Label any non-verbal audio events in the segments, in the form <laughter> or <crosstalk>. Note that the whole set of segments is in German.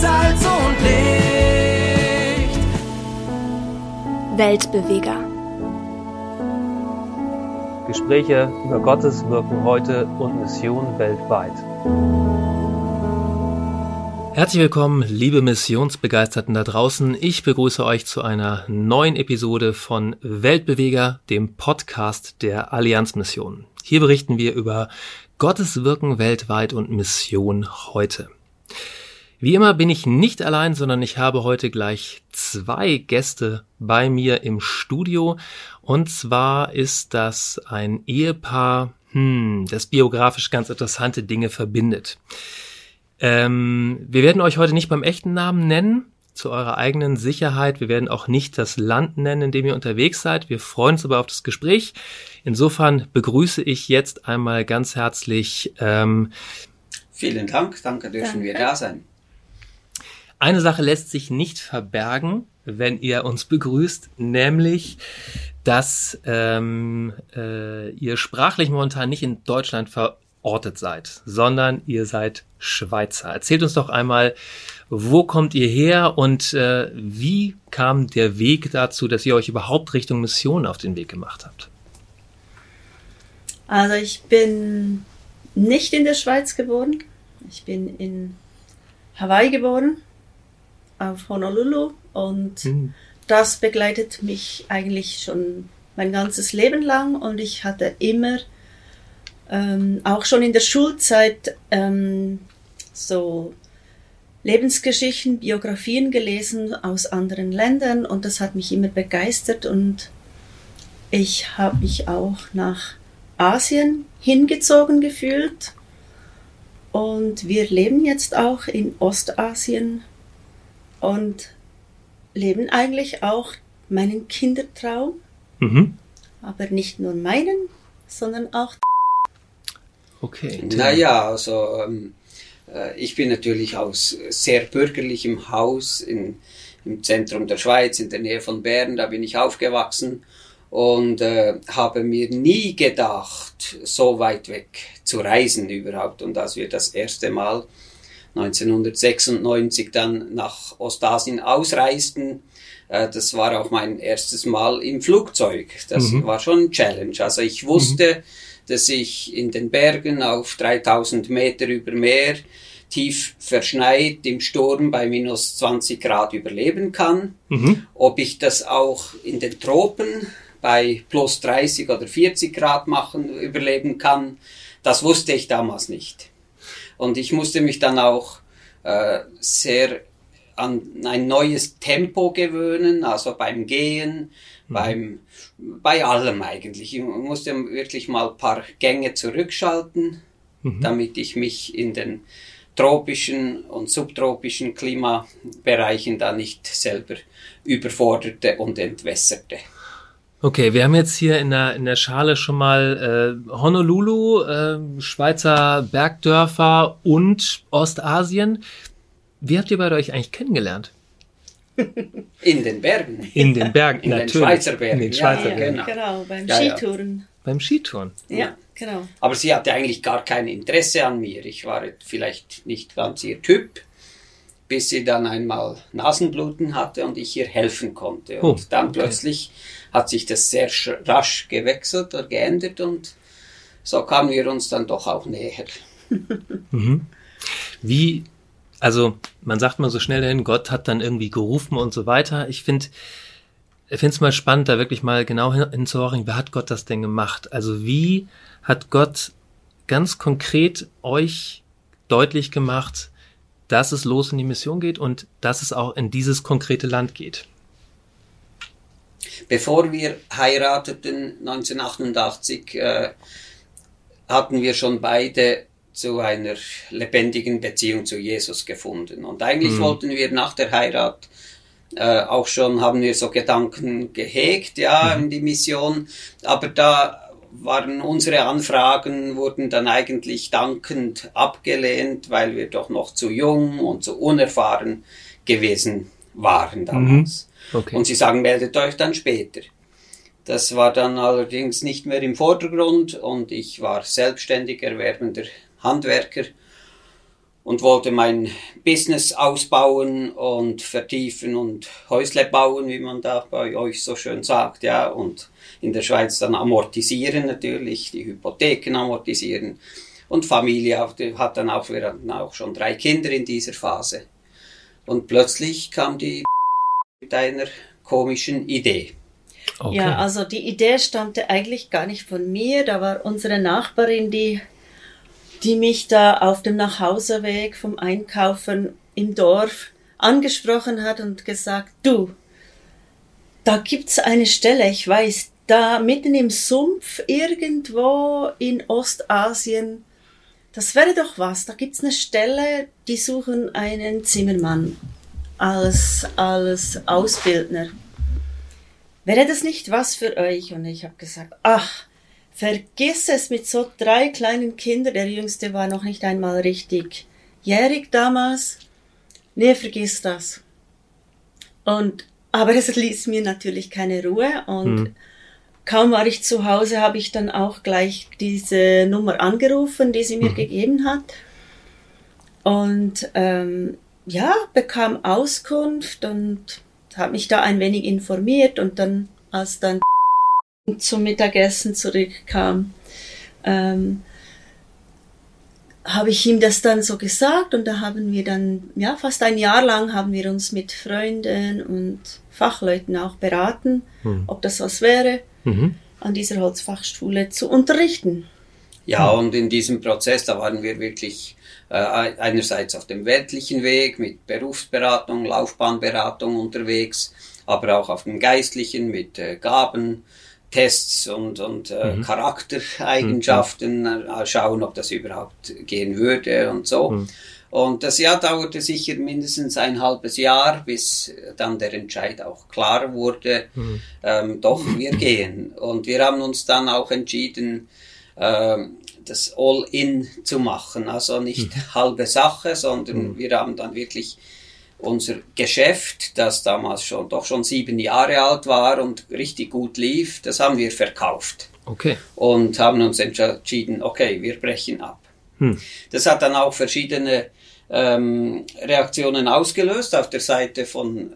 Salz und Licht. Weltbeweger. Gespräche über Gottes Wirken heute und Mission weltweit. Herzlich willkommen, liebe Missionsbegeisterten da draußen. Ich begrüße euch zu einer neuen Episode von Weltbeweger, dem Podcast der Allianzmission. Hier berichten wir über Gottes Wirken weltweit und Mission heute. Wie immer bin ich nicht allein, sondern ich habe heute gleich zwei Gäste bei mir im Studio. Und zwar ist das ein Ehepaar, hm, das biografisch ganz interessante Dinge verbindet. Ähm, wir werden euch heute nicht beim echten Namen nennen, zu eurer eigenen Sicherheit. Wir werden auch nicht das Land nennen, in dem ihr unterwegs seid. Wir freuen uns aber auf das Gespräch. Insofern begrüße ich jetzt einmal ganz herzlich. Ähm, Vielen Dank, danke, dürfen danke. wir da sein. Eine Sache lässt sich nicht verbergen, wenn ihr uns begrüßt, nämlich, dass ähm, äh, ihr sprachlich momentan nicht in Deutschland ver verortet seid, sondern ihr seid Schweizer. Erzählt uns doch einmal, wo kommt ihr her und äh, wie kam der Weg dazu, dass ihr euch überhaupt Richtung Mission auf den Weg gemacht habt? Also ich bin nicht in der Schweiz geboren. Ich bin in Hawaii geboren, auf Honolulu und hm. das begleitet mich eigentlich schon mein ganzes Leben lang und ich hatte immer ähm, auch schon in der Schulzeit ähm, so Lebensgeschichten, Biografien gelesen aus anderen Ländern und das hat mich immer begeistert und ich habe mich auch nach Asien hingezogen gefühlt und wir leben jetzt auch in Ostasien und leben eigentlich auch meinen Kindertraum, mhm. aber nicht nur meinen, sondern auch Okay. Naja, also ähm, äh, ich bin natürlich aus sehr bürgerlichem Haus in, im Zentrum der Schweiz, in der Nähe von Bern, da bin ich aufgewachsen und äh, habe mir nie gedacht, so weit weg zu reisen überhaupt. Und als wir das erste Mal 1996 dann nach Ostasien ausreisten, äh, das war auch mein erstes Mal im Flugzeug. Das mhm. war schon ein Challenge. Also ich wusste, mhm dass ich in den Bergen auf 3000 Meter über Meer tief verschneit im Sturm bei minus 20 Grad überleben kann. Mhm. Ob ich das auch in den Tropen bei plus 30 oder 40 Grad machen, überleben kann, das wusste ich damals nicht. Und ich musste mich dann auch äh, sehr an ein neues Tempo gewöhnen, also beim Gehen, mhm. beim bei allem eigentlich. Ich musste wirklich mal ein paar Gänge zurückschalten, mhm. damit ich mich in den tropischen und subtropischen Klimabereichen da nicht selber überforderte und entwässerte. Okay, wir haben jetzt hier in der, in der Schale schon mal äh, Honolulu, äh, Schweizer Bergdörfer und Ostasien. Wie habt ihr beide euch eigentlich kennengelernt? <laughs> In den Bergen. In den Bergen, <laughs> in natürlich. den Schweizer Bergen. In den Schweizer ja, Bergen. Genau. genau, beim ja, Skitouren. Ja. Beim Skitouren? Ja, genau. Aber sie hatte eigentlich gar kein Interesse an mir. Ich war vielleicht nicht ganz ihr Typ, bis sie dann einmal Nasenbluten hatte und ich ihr helfen konnte. Und oh, dann okay. plötzlich hat sich das sehr rasch gewechselt oder geändert und so kamen wir uns dann doch auch näher. <laughs> mhm. Wie also man sagt mal so schnell dahin, Gott hat dann irgendwie gerufen und so weiter. Ich finde, ich finde es mal spannend, da wirklich mal genau hinzuhören, wer hat Gott das denn gemacht? Also wie hat Gott ganz konkret euch deutlich gemacht, dass es los in die Mission geht und dass es auch in dieses konkrete Land geht? Bevor wir heirateten 1988, äh, hatten wir schon beide zu einer lebendigen Beziehung zu Jesus gefunden. Und eigentlich mhm. wollten wir nach der Heirat äh, auch schon, haben wir so Gedanken gehegt, ja, mhm. in die Mission, aber da waren unsere Anfragen, wurden dann eigentlich dankend abgelehnt, weil wir doch noch zu jung und zu unerfahren gewesen waren damals. Mhm. Okay. Und sie sagen, meldet euch dann später. Das war dann allerdings nicht mehr im Vordergrund und ich war selbstständig erwerbender Handwerker. und wollte mein Business ausbauen und vertiefen und Häusle bauen, wie man da bei euch so schön sagt, ja, und in der Schweiz dann amortisieren natürlich, die Hypotheken amortisieren und Familie hat dann auch, wir hatten auch schon drei Kinder in dieser Phase. Und plötzlich kam die <laughs> mit einer komischen Idee. Okay. Ja, also die Idee stammte eigentlich gar nicht von mir. Da war unsere Nachbarin, die die mich da auf dem Nachhauseweg vom Einkaufen im Dorf angesprochen hat und gesagt, du, da gibt's eine Stelle, ich weiß, da mitten im Sumpf irgendwo in Ostasien, das wäre doch was, da gibt's eine Stelle, die suchen einen Zimmermann als, als Ausbildner. Wäre das nicht was für euch? Und ich habe gesagt, ach, Vergiss es mit so drei kleinen Kindern. Der jüngste war noch nicht einmal richtig jährig damals. Nee, vergiss das. Und, aber es ließ mir natürlich keine Ruhe und hm. Kaum war ich zu Hause, habe ich dann auch gleich diese Nummer angerufen, die sie mir hm. gegeben hat. Und ähm, ja, bekam Auskunft und habe mich da ein wenig informiert und dann, als dann <laughs> zum Mittagessen zurückkam, ähm, habe ich ihm das dann so gesagt und da haben wir dann, ja, fast ein Jahr lang haben wir uns mit Freunden und Fachleuten auch beraten, mhm. ob das was wäre, mhm. an dieser Holzfachschule zu unterrichten. Ja, und in diesem Prozess, da waren wir wirklich äh, einerseits auf dem weltlichen Weg mit Berufsberatung, Laufbahnberatung unterwegs, aber auch auf dem geistlichen mit äh, Gaben, Tests und, und äh, mhm. Charaktereigenschaften mhm. Äh, schauen, ob das überhaupt gehen würde und so. Mhm. Und das Jahr dauerte sicher mindestens ein halbes Jahr, bis dann der Entscheid auch klar wurde, mhm. ähm, doch, wir gehen. Und wir haben uns dann auch entschieden, ähm, das All-In zu machen. Also nicht mhm. halbe Sache, sondern mhm. wir haben dann wirklich unser Geschäft, das damals schon doch schon sieben Jahre alt war und richtig gut lief, das haben wir verkauft. Okay. Und haben uns entschieden, okay, wir brechen ab. Hm. Das hat dann auch verschiedene ähm, Reaktionen ausgelöst auf der Seite von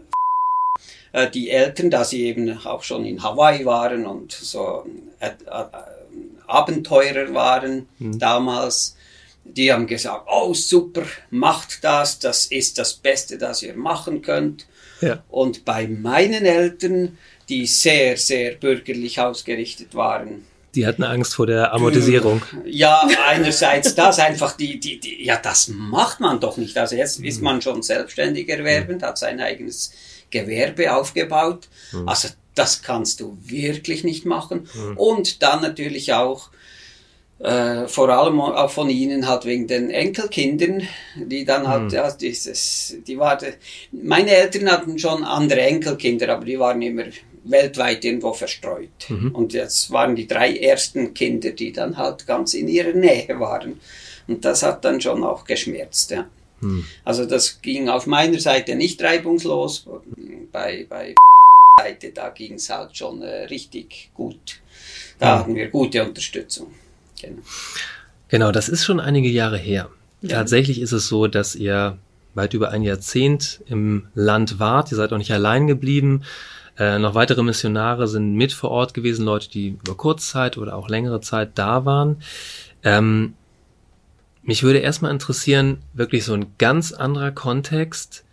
äh, die Eltern, da sie eben auch schon in Hawaii waren und so äh, äh, Abenteurer waren hm. damals die haben gesagt, oh super, macht das, das ist das Beste, das ihr machen könnt. Ja. Und bei meinen Eltern, die sehr, sehr bürgerlich ausgerichtet waren, die hatten Angst vor der Amortisierung. Ja, einerseits das einfach die, die, die, ja, das macht man doch nicht. Also jetzt ist mhm. man schon selbstständig erwerbend, hat sein eigenes Gewerbe aufgebaut. Mhm. Also das kannst du wirklich nicht machen. Mhm. Und dann natürlich auch äh, vor allem auch von ihnen halt wegen den Enkelkindern, die dann halt, mhm. ja, dieses, die waren, meine Eltern hatten schon andere Enkelkinder, aber die waren immer weltweit irgendwo verstreut. Mhm. Und jetzt waren die drei ersten Kinder, die dann halt ganz in ihrer Nähe waren. Und das hat dann schon auch geschmerzt, ja. Mhm. Also das ging auf meiner Seite nicht reibungslos, bei, bei Seite, da ging es halt schon äh, richtig gut. Da hatten wir gute Unterstützung. Genau. genau, das ist schon einige Jahre her. Ja. Tatsächlich ist es so, dass ihr weit über ein Jahrzehnt im Land wart. Ihr seid auch nicht allein geblieben. Äh, noch weitere Missionare sind mit vor Ort gewesen, Leute, die über Kurzzeit oder auch längere Zeit da waren. Ähm, mich würde erstmal interessieren, wirklich so ein ganz anderer Kontext.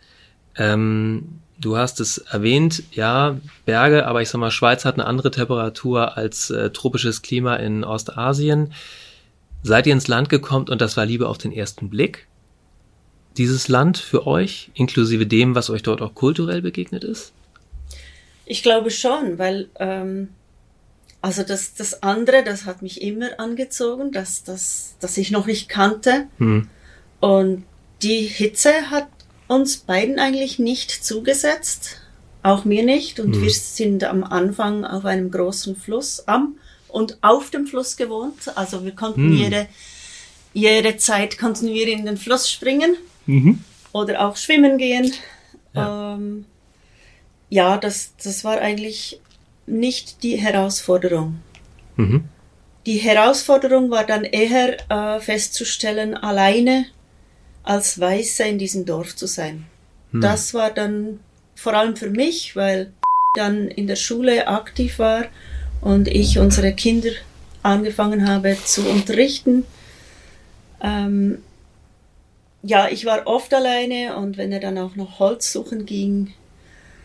Ähm, du hast es erwähnt, ja, Berge, aber ich sag mal, Schweiz hat eine andere Temperatur als äh, tropisches Klima in Ostasien. Seid ihr ins Land gekommen und das war Liebe auf den ersten Blick? Dieses Land für euch, inklusive dem, was euch dort auch kulturell begegnet ist? Ich glaube schon, weil ähm, also das, das andere, das hat mich immer angezogen, das, das, das ich noch nicht kannte. Hm. Und die Hitze hat uns beiden eigentlich nicht zugesetzt, auch mir nicht. Und mhm. wir sind am Anfang auf einem großen Fluss am und auf dem Fluss gewohnt. Also wir konnten mhm. jede, jede Zeit konnten wir in den Fluss springen mhm. oder auch schwimmen gehen. Ja, ähm, ja das, das war eigentlich nicht die Herausforderung. Mhm. Die Herausforderung war dann eher äh, festzustellen, alleine als Weiße in diesem Dorf zu sein. Hm. Das war dann vor allem für mich, weil dann in der Schule aktiv war und ich unsere Kinder angefangen habe zu unterrichten. Ähm, ja, ich war oft alleine und wenn er dann auch noch Holz suchen ging,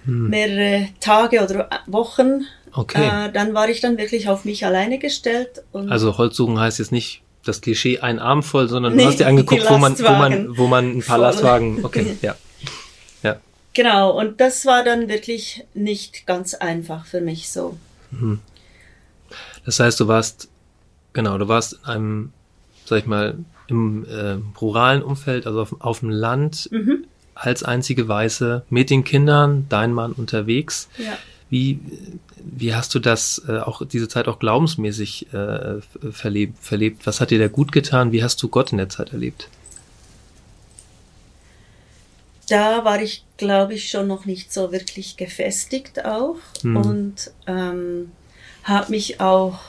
hm. mehrere Tage oder Wochen, okay. äh, dann war ich dann wirklich auf mich alleine gestellt. also Holz suchen heißt jetzt nicht das Klischee ein Arm voll, sondern nee, du hast dir angeguckt, wo man, wo man, wo man ein paar voll. Lastwagen, okay, <laughs> ja. ja. Genau, und das war dann wirklich nicht ganz einfach für mich so. Mhm. Das heißt, du warst, genau, du warst in einem, sag ich mal, im äh, ruralen Umfeld, also auf, auf dem Land, mhm. Als einzige Weiße, mit den Kindern, dein Mann unterwegs. Ja. Wie, wie hast du das äh, auch diese Zeit auch glaubensmäßig äh, verlebt, verlebt? Was hat dir da gut getan? Wie hast du Gott in der Zeit erlebt? Da war ich, glaube ich, schon noch nicht so wirklich gefestigt auch hm. und ähm, habe mich auch,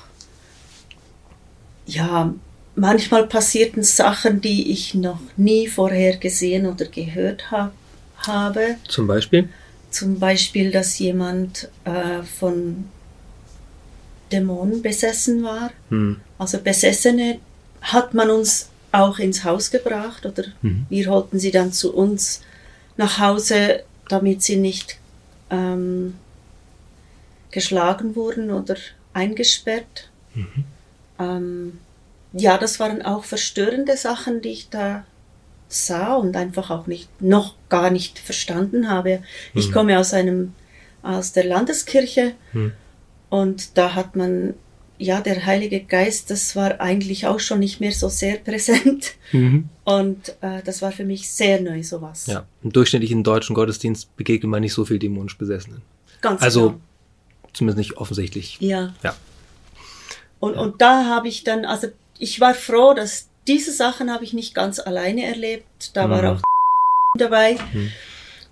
ja, manchmal passierten Sachen, die ich noch nie vorher gesehen oder gehört ha habe. Zum Beispiel? Zum Beispiel, dass jemand äh, von Dämonen besessen war. Hm. Also Besessene hat man uns auch ins Haus gebracht oder mhm. wir holten sie dann zu uns nach Hause, damit sie nicht ähm, geschlagen wurden oder eingesperrt. Mhm. Ähm, ja, das waren auch verstörende Sachen, die ich da sah und einfach auch nicht, noch gar nicht verstanden habe. Mhm. Ich komme aus einem, aus der Landeskirche mhm. und da hat man, ja, der Heilige Geist, das war eigentlich auch schon nicht mehr so sehr <laughs> präsent. Mhm. Und äh, das war für mich sehr neu, sowas. Ja, im durchschnittlichen deutschen Gottesdienst begegnet man nicht so viel dämonisch Besessenen. Ganz also, genau. zumindest nicht offensichtlich. Ja. Ja. Und, ja. und da habe ich dann, also ich war froh, dass diese Sachen habe ich nicht ganz alleine erlebt. Da mhm. war auch dabei. Mhm.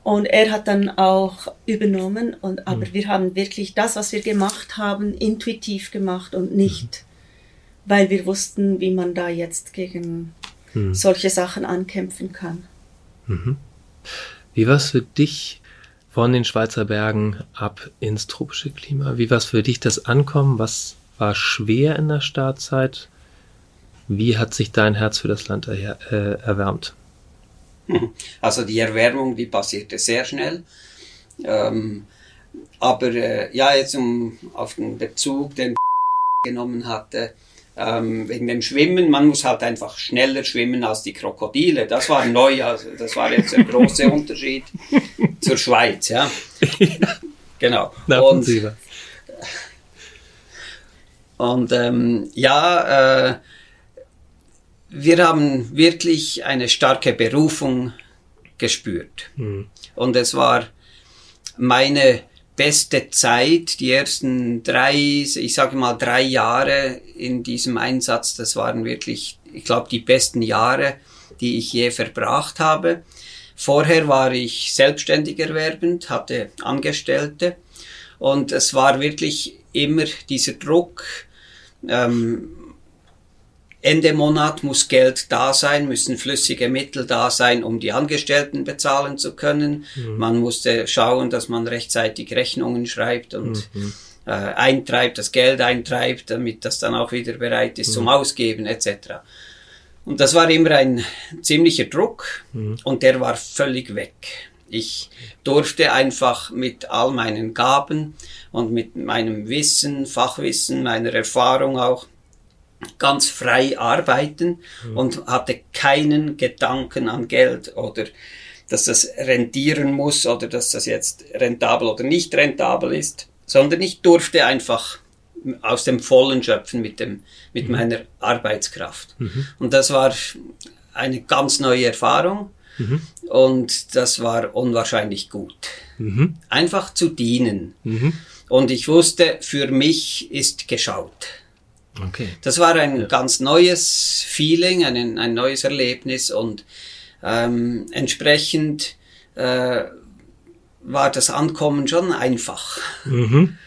Und er hat dann auch übernommen. Und, aber mhm. wir haben wirklich das, was wir gemacht haben, intuitiv gemacht und nicht, weil wir wussten, wie man da jetzt gegen mhm. solche Sachen ankämpfen kann. Mhm. Wie war es für dich von den Schweizer Bergen ab ins tropische Klima? Wie war es für dich das Ankommen? Was war schwer in der Startzeit? Wie hat sich dein Herz für das Land er, äh, erwärmt? <laughs> Also die Erwärmung, die passierte sehr schnell. Ähm, aber äh, ja, jetzt um auf den Bezug, den <laughs> genommen hatte, ähm, wegen dem Schwimmen, man muss halt einfach schneller schwimmen als die Krokodile. Das war neu, also das war jetzt ein großer <laughs> Unterschied zur Schweiz, ja. Genau. Und, und ähm, ja, äh, wir haben wirklich eine starke Berufung gespürt. Mhm. Und es war meine beste Zeit, die ersten drei, ich sage mal drei Jahre in diesem Einsatz, das waren wirklich, ich glaube, die besten Jahre, die ich je verbracht habe. Vorher war ich selbstständig erwerbend, hatte Angestellte und es war wirklich immer dieser Druck, ähm, Ende Monat muss Geld da sein, müssen flüssige Mittel da sein, um die Angestellten bezahlen zu können. Mhm. Man musste schauen, dass man rechtzeitig Rechnungen schreibt und mhm. äh, eintreibt, das Geld eintreibt, damit das dann auch wieder bereit ist mhm. zum Ausgeben etc. Und das war immer ein ziemlicher Druck mhm. und der war völlig weg. Ich durfte einfach mit all meinen Gaben und mit meinem Wissen, Fachwissen, meiner Erfahrung auch ganz frei arbeiten mhm. und hatte keinen Gedanken an Geld oder dass das rentieren muss oder dass das jetzt rentabel oder nicht rentabel ist, sondern ich durfte einfach aus dem Vollen schöpfen mit dem, mit mhm. meiner Arbeitskraft. Mhm. Und das war eine ganz neue Erfahrung. Mhm. Und das war unwahrscheinlich gut. Mhm. Einfach zu dienen. Mhm. Und ich wusste, für mich ist geschaut. Okay. Das war ein ja. ganz neues Feeling, ein, ein neues Erlebnis und ähm, entsprechend äh, war das Ankommen schon einfach. Mhm.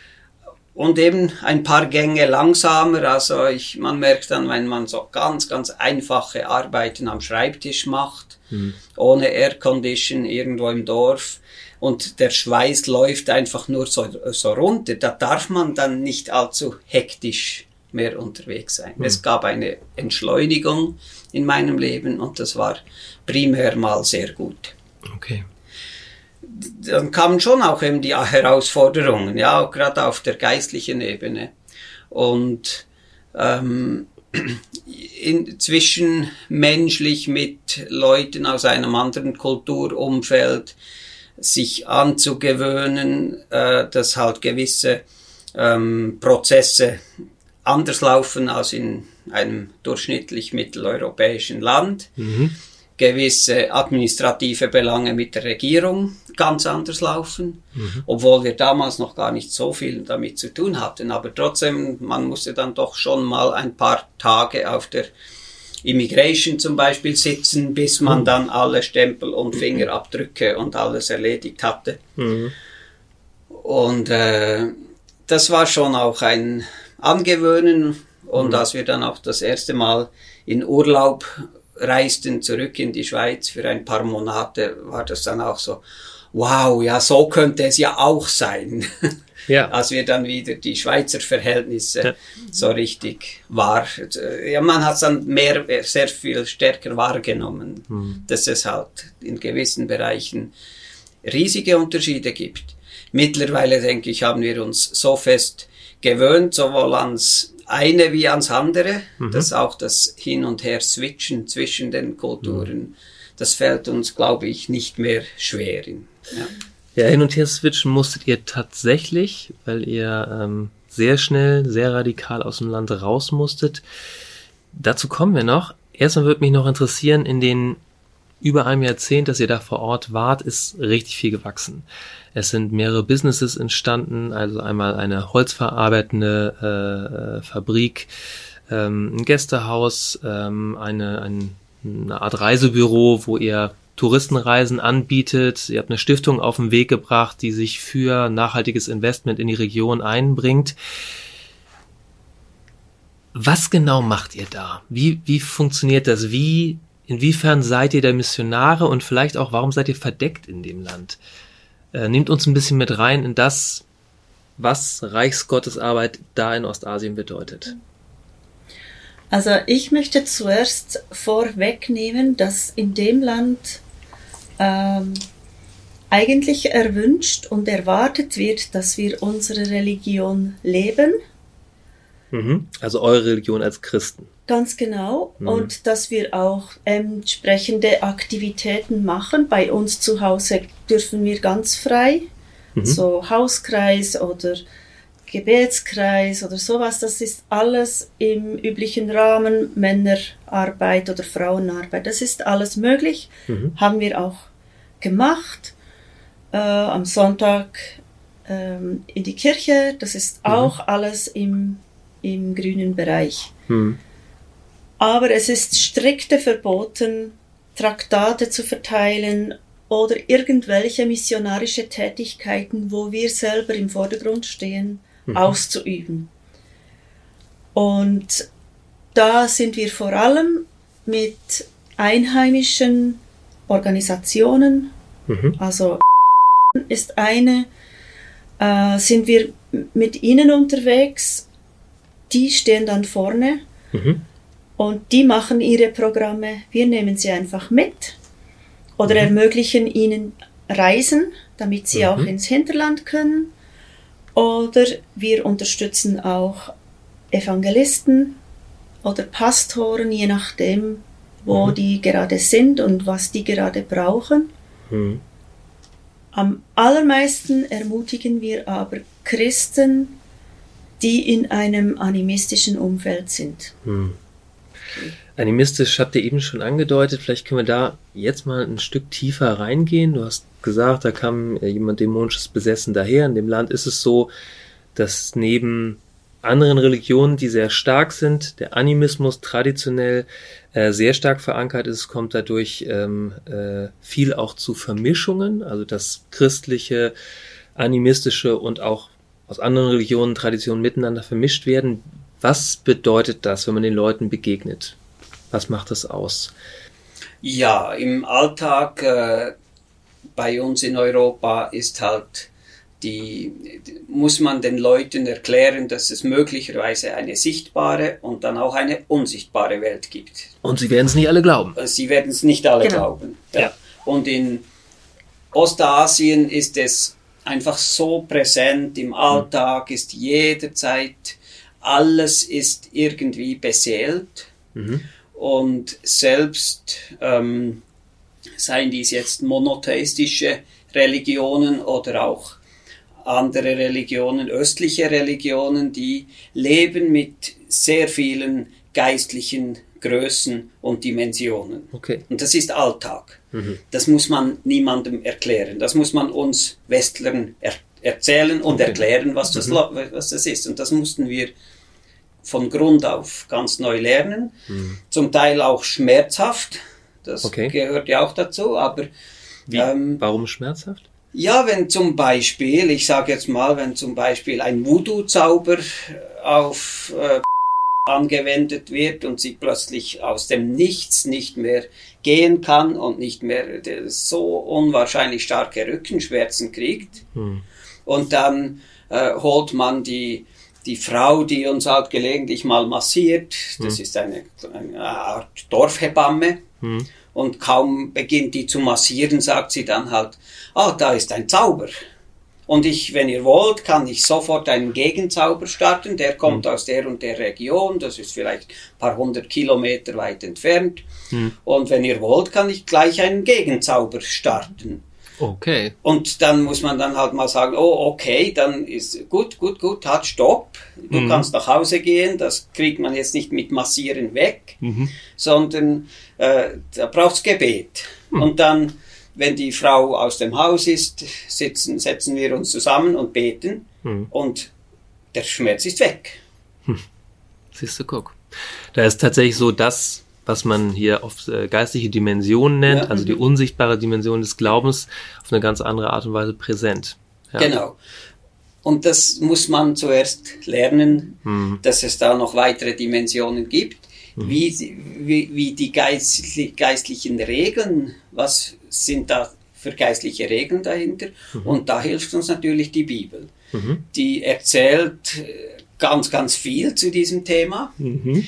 und eben ein paar Gänge langsamer. Also ich, man merkt dann, wenn man so ganz, ganz einfache Arbeiten am Schreibtisch macht, mhm. ohne Aircondition irgendwo im Dorf und der Schweiß läuft einfach nur so, so runter, da darf man dann nicht allzu hektisch mehr unterwegs sein. Mhm. Es gab eine Entschleunigung in meinem Leben und das war primär mal sehr gut. Okay dann kamen schon auch eben die Herausforderungen, ja, auch gerade auf der geistlichen Ebene. Und ähm, in, zwischenmenschlich mit Leuten aus einem anderen Kulturumfeld sich anzugewöhnen, äh, dass halt gewisse ähm, Prozesse anders laufen als in einem durchschnittlich mitteleuropäischen Land. Mhm gewisse administrative Belange mit der Regierung ganz anders laufen, mhm. obwohl wir damals noch gar nicht so viel damit zu tun hatten. Aber trotzdem, man musste dann doch schon mal ein paar Tage auf der Immigration zum Beispiel sitzen, bis man mhm. dann alle Stempel und Fingerabdrücke und alles erledigt hatte. Mhm. Und äh, das war schon auch ein Angewöhnen. Und mhm. als wir dann auch das erste Mal in Urlaub reisten zurück in die Schweiz für ein paar Monate, war das dann auch so, wow, ja, so könnte es ja auch sein. <laughs> Ja. Als wir dann wieder die Schweizer Verhältnisse ja. so richtig wahr, ja, man hat es dann mehr, sehr viel stärker wahrgenommen, mhm. dass es halt in gewissen Bereichen riesige Unterschiede gibt. Mittlerweile, denke ich, haben wir uns so fest gewöhnt, sowohl ans eine wie ans andere, mhm. dass auch das Hin und Her switchen zwischen den Kulturen, mhm. das fällt uns, glaube ich, nicht mehr schwer. In, ja. ja, hin und her switchen musstet ihr tatsächlich, weil ihr ähm, sehr schnell, sehr radikal aus dem Land raus musstet. Dazu kommen wir noch. Erstmal würde mich noch interessieren, in den über einem Jahrzehnt, dass ihr da vor Ort wart, ist richtig viel gewachsen. Es sind mehrere Businesses entstanden, also einmal eine holzverarbeitende äh, Fabrik, ähm, ein Gästehaus, ähm, eine, ein, eine Art Reisebüro, wo ihr Touristenreisen anbietet. Ihr habt eine Stiftung auf den Weg gebracht, die sich für nachhaltiges Investment in die Region einbringt. Was genau macht ihr da? Wie, wie funktioniert das? Wie Inwiefern seid ihr der Missionare und vielleicht auch, warum seid ihr verdeckt in dem Land? Äh, nehmt uns ein bisschen mit rein in das, was Reichsgottesarbeit da in Ostasien bedeutet. Also ich möchte zuerst vorwegnehmen, dass in dem Land ähm, eigentlich erwünscht und erwartet wird, dass wir unsere Religion leben. Mhm. Also eure Religion als Christen. Ganz genau. Mhm. Und dass wir auch entsprechende Aktivitäten machen. Bei uns zu Hause dürfen wir ganz frei, mhm. so Hauskreis oder Gebetskreis oder sowas. Das ist alles im üblichen Rahmen, Männerarbeit oder Frauenarbeit. Das ist alles möglich. Mhm. Haben wir auch gemacht. Äh, am Sonntag ähm, in die Kirche. Das ist mhm. auch alles im, im grünen Bereich. Aber es ist strikte verboten, Traktate zu verteilen oder irgendwelche missionarische Tätigkeiten, wo wir selber im Vordergrund stehen, mhm. auszuüben. Und da sind wir vor allem mit einheimischen Organisationen, mhm. also ist eine, äh, sind wir mit ihnen unterwegs, die stehen dann vorne. Mhm. Und die machen ihre Programme, wir nehmen sie einfach mit oder mhm. ermöglichen ihnen Reisen, damit sie mhm. auch ins Hinterland können. Oder wir unterstützen auch Evangelisten oder Pastoren, je nachdem, wo mhm. die gerade sind und was die gerade brauchen. Mhm. Am allermeisten ermutigen wir aber Christen, die in einem animistischen Umfeld sind. Mhm. Animistisch habt ihr eben schon angedeutet, vielleicht können wir da jetzt mal ein Stück tiefer reingehen. Du hast gesagt, da kam jemand dämonisches besessen daher. In dem Land ist es so, dass neben anderen Religionen, die sehr stark sind, der Animismus traditionell äh, sehr stark verankert ist, kommt dadurch ähm, äh, viel auch zu Vermischungen, also das christliche, animistische und auch aus anderen Religionen, Traditionen miteinander vermischt werden. Was bedeutet das, wenn man den Leuten begegnet? Was macht das aus? Ja, im Alltag äh, bei uns in Europa ist halt die, muss man den Leuten erklären, dass es möglicherweise eine sichtbare und dann auch eine unsichtbare Welt gibt. Und sie werden es nicht alle glauben. Sie werden es nicht alle Genau. glauben. Ja. Und in Ostasien ist es einfach so präsent im Alltag, ist jederzeit, alles ist irgendwie beseelt. Mhm. Und selbst ähm, seien dies jetzt monotheistische Religionen oder auch andere Religionen, östliche Religionen, die leben mit sehr vielen geistlichen Größen und Dimensionen. Okay. Und das ist Alltag. Das muss man niemandem erklären. Das muss man uns Westlern er erzählen und Okay. erklären, was das, lo- was das ist. Und das mussten wir von Grund auf ganz neu lernen. Zum Teil auch schmerzhaft. Das Okay. gehört ja auch dazu. Aber Wie, Ähm, warum schmerzhaft? ja, wenn zum Beispiel, ich sage jetzt mal, wenn zum Beispiel ein Voodoo-Zauber auf äh, angewendet wird und sie plötzlich aus dem Nichts nicht mehr gehen kann und nicht mehr äh, so unwahrscheinlich starke Rückenschmerzen kriegt. Hm. Und dann äh, holt man die, die Frau, die uns halt gelegentlich mal massiert, das ist eine, eine Art Dorfhebamme. Hm. Und kaum beginnt die zu massieren, sagt sie dann halt, ah, da ist ein Zauber. Und ich, wenn ihr wollt, kann ich sofort einen Gegenzauber starten. Der kommt aus der und der Region. Das ist vielleicht ein paar hundert Kilometer weit entfernt. Und wenn ihr wollt, kann ich gleich einen Gegenzauber starten. Okay. Und dann muss man dann halt mal sagen, oh, okay, dann ist gut, gut, gut, halt, stopp. Du kannst nach Hause gehen. Das kriegt man jetzt nicht mit Massieren weg, sondern äh, da braucht's Gebet. Und dann, wenn die Frau aus dem Haus ist, sitzen, setzen wir uns zusammen und beten und der Schmerz ist weg. Siehst du, guck. Da ist tatsächlich so das, was man hier auf äh, geistliche Dimensionen nennt, Ja. also die unsichtbare Dimension des Glaubens, auf eine ganz andere Art und Weise präsent. Ja. Genau. Und das muss man zuerst lernen, Mhm. dass es da noch weitere Dimensionen gibt. Wie, sie- wie, wie die geistli geistlichen Regeln, was sind da für geistliche Regeln dahinter? Und da hilft uns natürlich die Bibel. Die erzählt äh, ganz, ganz viel zu diesem Thema. Mhm.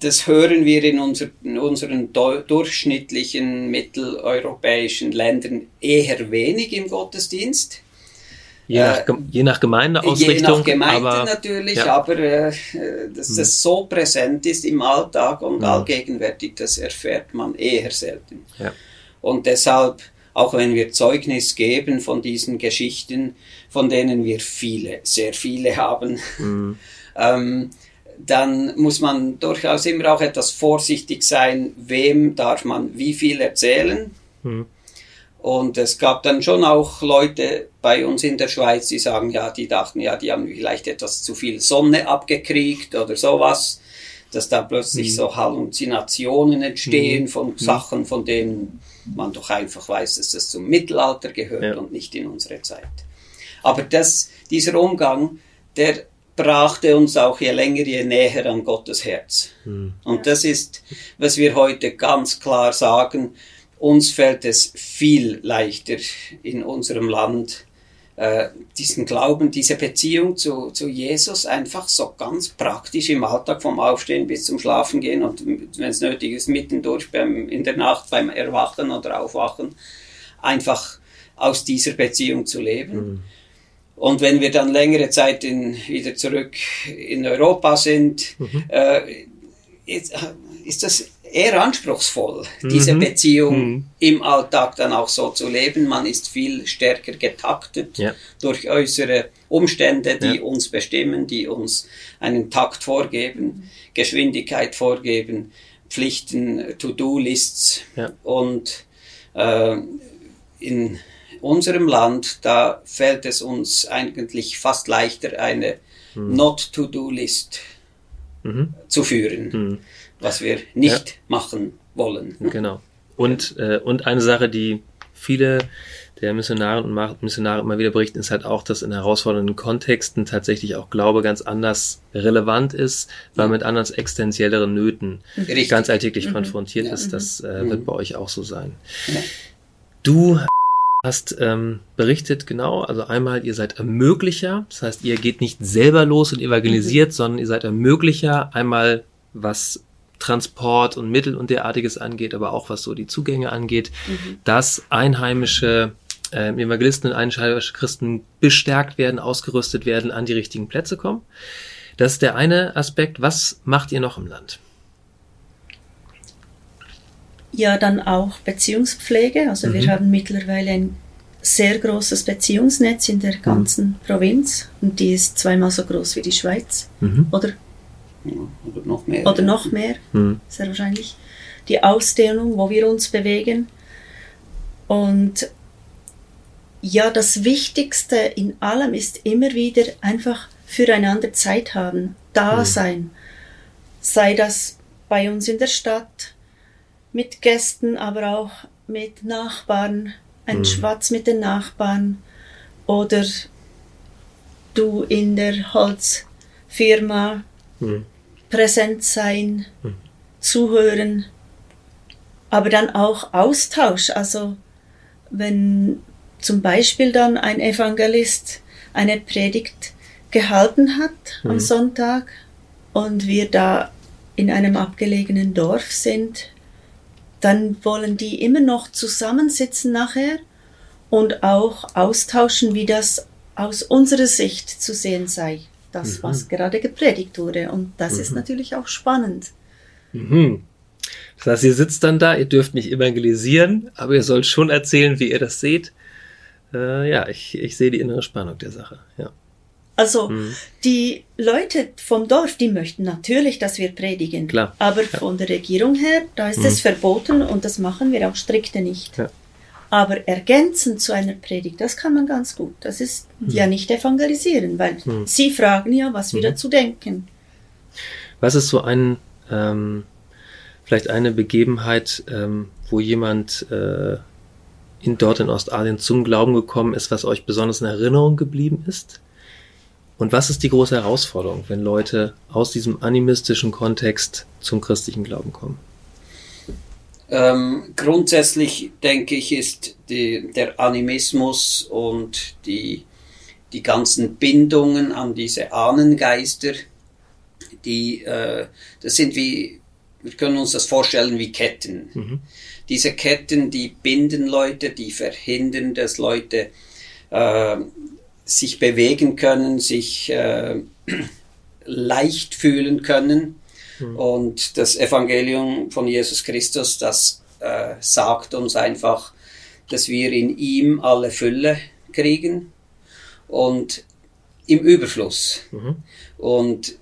Das hören wir in, unser, in unseren durchschnittlichen mitteleuropäischen Ländern eher wenig im Gottesdienst. Je, nach, Gem- je nach Gemeindeausrichtung. Je nach Gemeinde aber, natürlich, ja. Mhm. aber äh, dass das so präsent ist im Alltag und allgegenwärtig, das erfährt man eher selten. Ja. Und deshalb, auch wenn wir Zeugnis geben von diesen Geschichten, von denen wir viele, sehr viele haben, Mhm. <laughs> ähm, dann muss man durchaus immer auch etwas vorsichtig sein, wem darf man wie viel erzählen. Mhm. Und es gab dann schon auch Leute bei uns in der Schweiz, die sagen, ja, die dachten, ja, die haben vielleicht etwas zu viel Sonne abgekriegt oder sowas, dass da plötzlich so Halluzinationen entstehen von Sachen, von denen man doch einfach weiß, dass das zum Mittelalter gehört Ja. und nicht in unsere Zeit. Aber das, dieser Umgang, der brachte uns auch je länger, je näher an Gottes Herz. Und das ist, was wir heute ganz klar sagen, uns fällt es viel leichter in unserem Land, äh, diesen Glauben, diese Beziehung zu, zu Jesus einfach so ganz praktisch im Alltag vom Aufstehen bis zum Schlafen gehen und wenn es nötig ist, mittendurch beim, in der Nacht beim Erwachen oder Aufwachen, einfach aus dieser Beziehung zu leben. Und wenn wir dann längere Zeit in, wieder zurück in Europa sind, äh, ist, ist das eher anspruchsvoll, diese Beziehung im Alltag dann auch so zu leben. Man ist viel stärker getaktet Ja. durch äußere Umstände, die Ja. uns bestimmen, die uns einen Takt vorgeben, Geschwindigkeit vorgeben, Pflichten, To-Do-Lists Ja. und äh, in unserem Land, da fällt es uns eigentlich fast leichter, eine Not-to-Do-List Mhm. zu führen, was wir nicht machen wollen. Genau. Und, äh, und eine Sache, die viele der Missionarinnen und Missionare immer wieder berichten, ist halt auch, dass in herausfordernden Kontexten tatsächlich auch Glaube ganz anders relevant ist, weil mit anders existenzielleren Nöten Richtig. ganz alltäglich mhm. konfrontiert ja. ist. Das äh, mhm. wird bei euch auch so sein. Ja. Du hast ähm, berichtet, genau, also einmal, ihr seid Ermöglicher, das heißt, ihr geht nicht selber los und evangelisiert, mhm. sondern ihr seid Ermöglicher, einmal was Transport und Mittel und derartiges angeht, aber auch was so die Zugänge angeht, mhm. dass einheimische äh, Evangelisten und einheimische Christen bestärkt werden, ausgerüstet werden, an die richtigen Plätze kommen. Das ist der eine Aspekt. Was macht ihr noch im Land? Ja, dann auch Beziehungspflege. Also mhm. wir haben mittlerweile ein sehr großes Beziehungsnetz in der ganzen mhm. Provinz und die ist zweimal so groß wie die Schweiz. Mhm. Oder? oder noch mehr. Oder noch mehr, mhm. sehr wahrscheinlich. Die Ausdehnung, wo wir uns bewegen. Und ja, das Wichtigste in allem ist immer wieder einfach füreinander Zeit haben, da mhm. sein. Sei das bei uns in der Stadt, mit Gästen, aber auch mit Nachbarn, ein mhm. Schwatz mit den Nachbarn oder du in der Holzfirma mhm. präsent sein, mhm. zuhören, aber dann auch Austausch. Also wenn zum Beispiel dann ein Evangelist eine Predigt gehalten hat am mhm. Sonntag und wir da in einem abgelegenen Dorf sind, dann wollen die immer noch zusammensitzen nachher und auch austauschen, wie das aus unserer Sicht zu sehen sei, das, mhm. was gerade gepredigt wurde. Und das mhm. ist natürlich auch spannend. Mhm. Das heißt, ihr sitzt dann da, ihr dürft nicht evangelisieren, aber ihr sollt schon erzählen, wie ihr das seht. Äh, ja, ich, ich sehe die innere Spannung der Sache, ja. Also mhm. die Leute vom Dorf, die möchten natürlich, dass wir predigen. Klar. Aber ja. von der Regierung her, da ist mhm. es verboten und das machen wir auch strikte nicht. Ja. Aber ergänzend zu einer Predigt, das kann man ganz gut. Das ist mhm. ja nicht evangelisieren, weil mhm. sie fragen ja, was wir mhm. dazu denken. Was ist so ein, ähm, vielleicht eine Begebenheit, ähm, wo jemand äh, in, dort in Ostasien zum Glauben gekommen ist, was euch besonders in Erinnerung geblieben ist? Und was ist die große Herausforderung, wenn Leute aus diesem animistischen Kontext zum christlichen Glauben kommen? Ähm, grundsätzlich denke ich, ist die, der Animismus und die, die ganzen Bindungen an diese Ahnengeister, die, äh, das sind wie, wir können uns das vorstellen wie Ketten. Mhm. Diese Ketten, die binden Leute, die verhindern, dass Leute äh, sich bewegen können, sich äh, leicht fühlen können. Mhm. Und das Evangelium von Jesus Christus, das äh, sagt uns einfach, dass wir in ihm alle Fülle kriegen und im Überfluss. Mhm. Und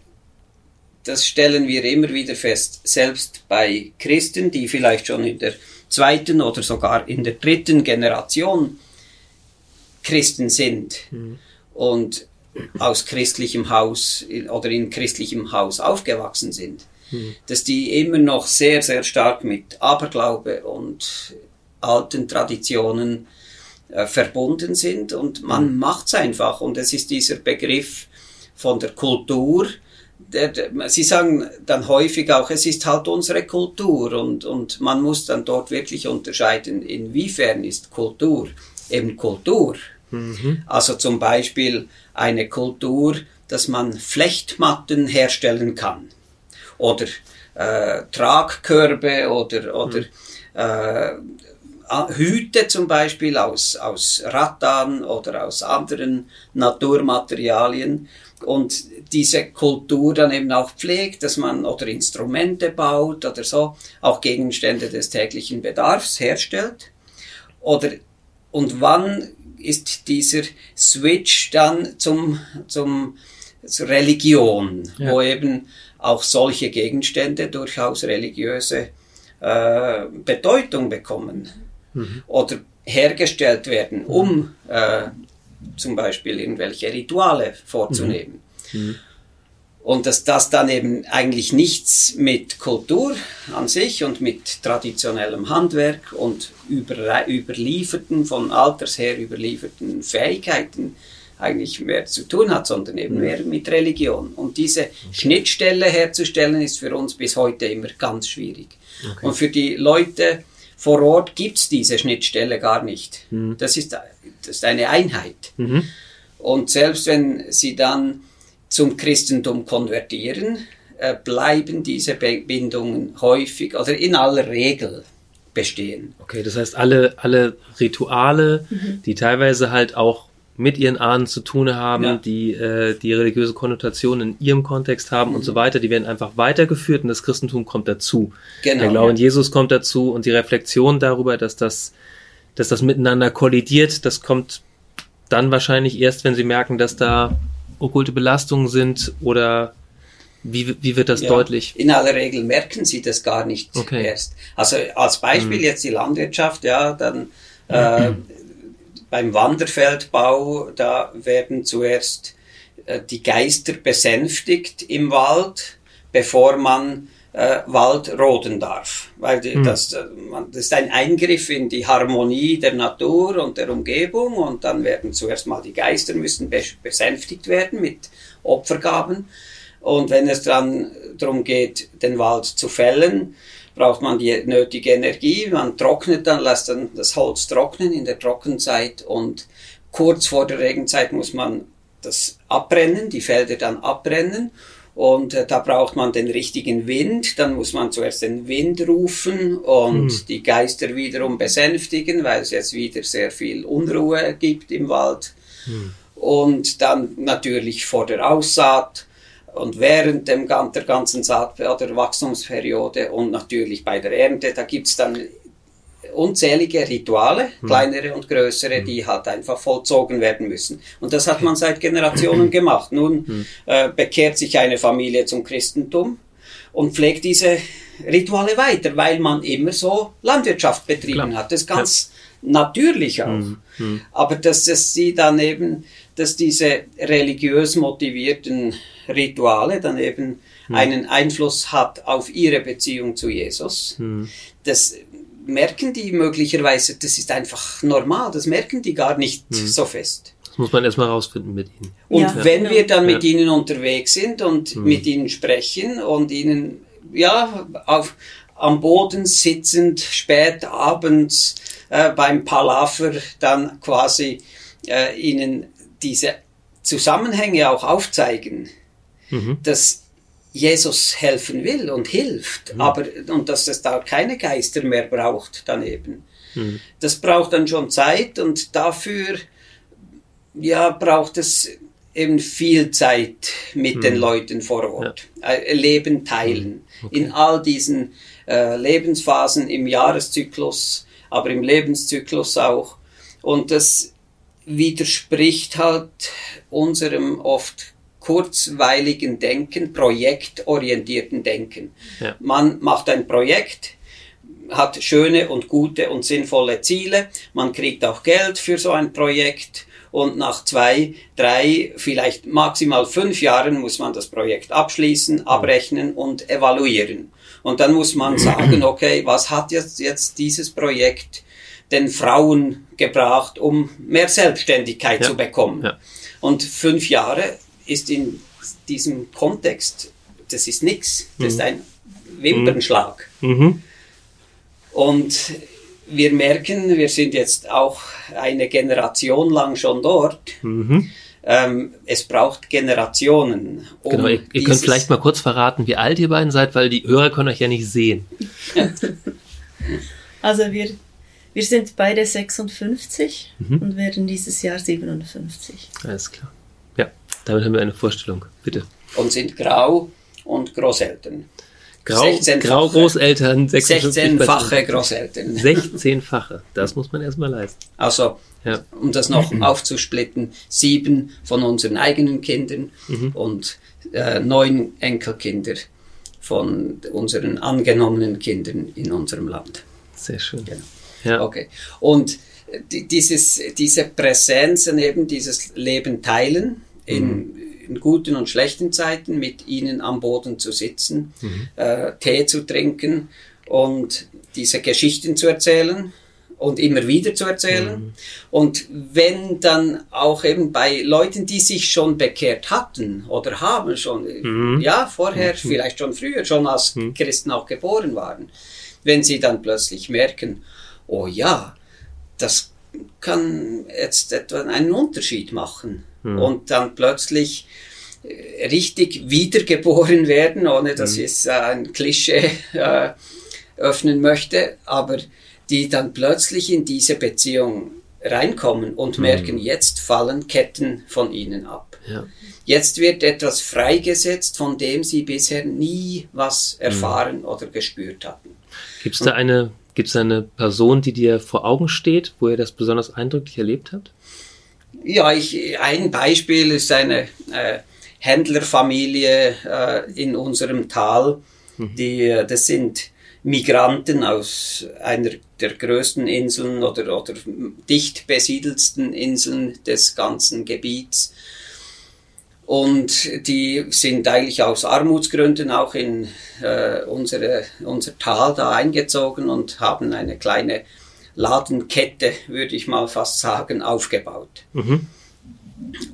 das stellen wir immer wieder fest, selbst bei Christen, die vielleicht schon in der zweiten oder sogar in der dritten Generation Christen sind mhm. und aus christlichem Haus oder in christlichem Haus aufgewachsen sind, mhm. dass die immer noch sehr, sehr stark mit Aberglaube und alten Traditionen äh, verbunden sind und man mhm. macht's einfach und es ist dieser Begriff von der Kultur, Sie sagen dann häufig auch, es ist halt unsere Kultur und, und man muss dann dort wirklich unterscheiden, inwiefern ist Kultur eben Kultur Mhm. Also zum Beispiel eine Kultur, dass man Flechtmatten herstellen kann oder äh, Tragkörbe oder, oder mhm. äh, Hüte zum Beispiel aus, aus Rattan oder aus anderen Naturmaterialien und diese Kultur dann eben auch pflegt, dass man oder Instrumente baut oder so, auch Gegenstände des täglichen Bedarfs herstellt. Oder und wann ist dieser Switch dann zum, zum, zur Religion, ja. wo eben auch solche Gegenstände durchaus religiöse äh, Bedeutung bekommen mhm. oder hergestellt werden, um äh, zum Beispiel irgendwelche Rituale vorzunehmen. Mhm. mhm. Und dass das dann eben eigentlich nichts mit Kultur an sich und mit traditionellem Handwerk und über, überlieferten, von Alters her überlieferten Fähigkeiten eigentlich mehr zu tun hat, sondern eben mehr mit Religion. Und diese Schnittstelle herzustellen, ist für uns bis heute immer ganz schwierig. Okay. Und für die Leute vor Ort gibt's diese Schnittstelle gar nicht. Mhm. Das, ist, das ist eine Einheit. Mhm. Und selbst wenn sie dann zum Christentum konvertieren, äh, bleiben diese Bindungen häufig oder in aller Regel bestehen. Okay, das heißt, alle, alle Rituale, mhm. die teilweise halt auch mit ihren Ahnen zu tun haben, ja. die äh, die religiöse Konnotation in ihrem Kontext haben mhm. und so weiter, die werden einfach weitergeführt und das Christentum kommt dazu. Genau, Der Glaube ja. an Jesus kommt dazu und die Reflexion darüber, dass das, dass das miteinander kollidiert, das kommt dann wahrscheinlich erst, wenn sie merken, dass da okkulte Belastungen sind oder wie, wie wird das ja, deutlich? In aller Regel merken sie das gar nicht okay. erst. Also als Beispiel mhm. jetzt die Landwirtschaft, ja, dann äh, mhm <clears throat> beim Wanderfeldbau, da werden zuerst äh, die Geister besänftigt im Wald, bevor man äh, Wald roden darf. Weil die, mhm. das, äh, das ist ein Eingriff in die Harmonie der Natur und der Umgebung und dann werden zuerst mal die Geister müssen besänftigt werden mit Opfergaben. Und wenn es dann darum geht, den Wald zu fällen, braucht man die nötige Energie. Man trocknet dann, lässt dann das Holz trocknen in der Trockenzeit und kurz vor der Regenzeit muss man das abbrennen, die Felder dann abbrennen und äh, da braucht man den richtigen Wind. Dann muss man zuerst den Wind rufen und mhm. die Geister wiederum besänftigen, weil es jetzt wieder sehr viel Unruhe gibt im Wald. Mhm. Und dann natürlich vor der Aussaat und während dem, der ganzen Saat- oder Wachstumsperiode und natürlich bei der Ernte, da gibt's dann unzählige Rituale, hm. kleinere und größere, hm. die halt einfach vollzogen werden müssen. Und das hat man seit Generationen gemacht. Nun äh, bekehrt sich eine Familie zum Christentum und pflegt diese Rituale weiter, weil man immer so Landwirtschaft betrieben Klar. hat. Das ist ganz ja. natürlich auch. Hm. hm. Aber dass es sie dann eben, dass diese religiös motivierten Rituale dann eben hm. einen Einfluss hat auf ihre Beziehung zu Jesus. Hm. Das merken die möglicherweise, das ist einfach normal, das merken die gar nicht hm. so fest. Das muss man erstmal rausfinden mit ihnen. Und ja, wenn genau. wir dann mit ja. ihnen unterwegs sind und hm. mit ihnen sprechen und ihnen ja auf, am Boden sitzend, spät abends äh, beim Palaver dann quasi äh, ihnen diese Zusammenhänge auch aufzeigen, mhm. dass Jesus helfen will und hilft, mhm. aber und dass es da keine Geister mehr braucht daneben. Mhm. Das braucht dann schon Zeit und dafür ja braucht es eben viel Zeit mit den mhm. Leuten vor Ort. Ja. Äh, Leben teilen mhm. okay. in all diesen äh, Lebensphasen im Jahreszyklus, aber im Lebenszyklus auch. Und das widerspricht halt unserem oft kurzweiligen Denken, projektorientierten Denken. Ja. Man macht ein Projekt, hat schöne und gute und sinnvolle Ziele, man kriegt auch Geld für so ein Projekt und nach zwei, drei, vielleicht maximal fünf Jahren muss man das Projekt abschließen, abrechnen und evaluieren. Und dann muss man <clears throat> sagen, okay, was hat jetzt, jetzt dieses Projekt den Frauen gebracht, um mehr Selbstständigkeit ja. zu bekommen? Ja. Und fünf Jahre ist in diesem Kontext, das ist nichts, das mhm. ist ein Wimpernschlag. Mhm. Und wir merken, wir sind jetzt auch eine Generation lang schon dort. Mhm. Ähm, es braucht Generationen. Um genau, ihr, ihr könnt vielleicht mal kurz verraten, wie alt ihr beiden seid, weil die Hörer können euch ja nicht sehen. <laughs> also wir, wir sind beide 56 mhm. und werden dieses Jahr 57. Alles klar. Damit haben wir eine Vorstellung. Bitte. Und sind grau und Großeltern. Grau, 16 grau Großeltern, 16-fache Großeltern. <laughs> 16-fache, das muss man erstmal leisten. Also, ja. um das noch <clears throat> aufzusplitten, sieben von unseren eigenen Kindern mhm. und äh, neun Enkelkinder von unseren angenommenen Kindern in unserem Land. Sehr schön. Genau. Ja. Okay. Und dieses, diese Präsenz, eben dieses Leben teilen, in mhm. in guten und schlechten Zeiten mit ihnen am Boden zu sitzen, mhm. äh, Tee zu trinken und diese Geschichten zu erzählen und immer wieder zu erzählen. Mhm. Und wenn dann auch eben bei Leuten, die sich schon bekehrt hatten oder haben schon, mhm. ja, vorher, mhm. vielleicht schon früher, schon als mhm. Christen auch geboren waren, wenn sie dann plötzlich merken, oh ja, das kann jetzt etwa einen Unterschied machen. Mhm. Und dann plötzlich äh, richtig wiedergeboren werden, ohne dass mhm. ich es äh, ein Klischee äh, öffnen möchte, aber die dann plötzlich in diese Beziehung reinkommen und mhm. merken, jetzt fallen Ketten von ihnen ab. Ja. Jetzt wird etwas freigesetzt, von dem sie bisher nie was mhm. erfahren mhm. oder gespürt hatten. Gibt es da eine, gibt's da eine Person, die dir vor Augen steht, wo ihr das besonders eindrücklich erlebt habt? Ja, ich, ein Beispiel ist eine äh, Händlerfamilie äh, in unserem Tal. Mhm. Die, äh, das sind Migranten aus einer der größten Inseln oder, oder dicht besiedelsten Inseln des ganzen Gebiets. Und die sind eigentlich aus Armutsgründen auch in äh, unsere, unser Tal da eingezogen und haben eine kleine Ladenkette, würde ich mal fast sagen, aufgebaut. Mhm.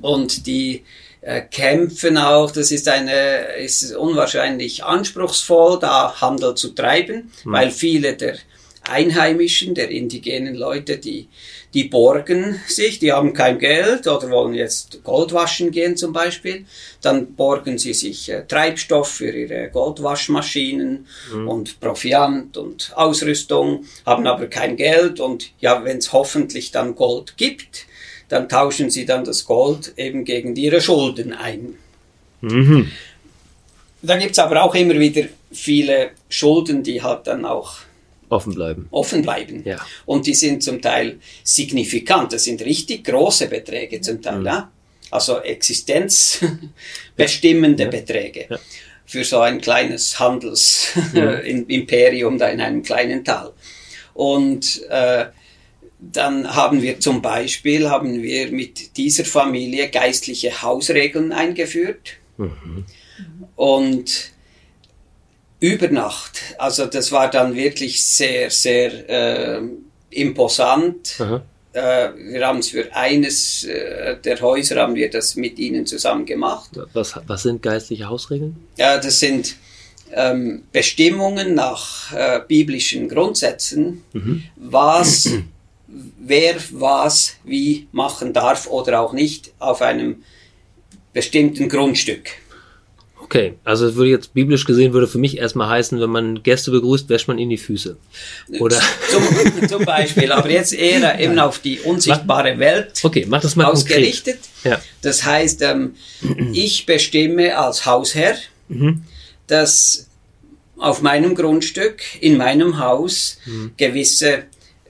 Und die äh, kämpfen auch, das ist eine, ist unwahrscheinlich anspruchsvoll, da Handel zu treiben, mhm. weil viele der Einheimischen, der indigenen Leute, die, die borgen sich, die haben kein Geld oder wollen jetzt Gold waschen gehen zum Beispiel, dann borgen sie sich äh, Treibstoff für ihre Goldwaschmaschinen mhm. und Proviant und Ausrüstung, haben aber kein Geld und ja, wenn es hoffentlich dann Gold gibt, dann tauschen sie dann das Gold eben gegen ihre Schulden ein. Mhm. Da gibt es aber auch immer wieder viele Schulden, die halt dann auch offen bleiben. Offen bleiben. Ja. Und die sind zum Teil signifikant. Das sind richtig große Beträge zum Teil. Mhm. Ja? Also existenzbestimmende ja. Beträge. Ja. Für so ein kleines Handelsimperium mhm. <laughs> da in einem kleinen Tal. Und äh, dann haben wir zum Beispiel haben wir mit dieser Familie geistliche Hausregeln eingeführt. Mhm. Und über Nacht, also das war dann wirklich sehr, sehr äh, imposant. Mhm. Äh, wir haben es für eines äh, der Häuser haben wir das mit ihnen zusammen gemacht. Was, was sind geistliche Hausregeln? Ja, das sind ähm, Bestimmungen nach äh, biblischen Grundsätzen, mhm. was wer was wie machen darf oder auch nicht auf einem bestimmten Grundstück. Okay, also es würde jetzt biblisch gesehen würde für mich erstmal heißen, wenn man Gäste begrüßt, wäscht man ihnen die Füße. Oder? <laughs> Zum, zum Beispiel, aber jetzt eher <laughs> eben auf die unsichtbare Welt okay, mach das mal ausgerichtet. Ja. Das heißt, ähm, ich bestimme als Hausherr, mhm. dass auf meinem Grundstück, in meinem Haus mhm. gewisse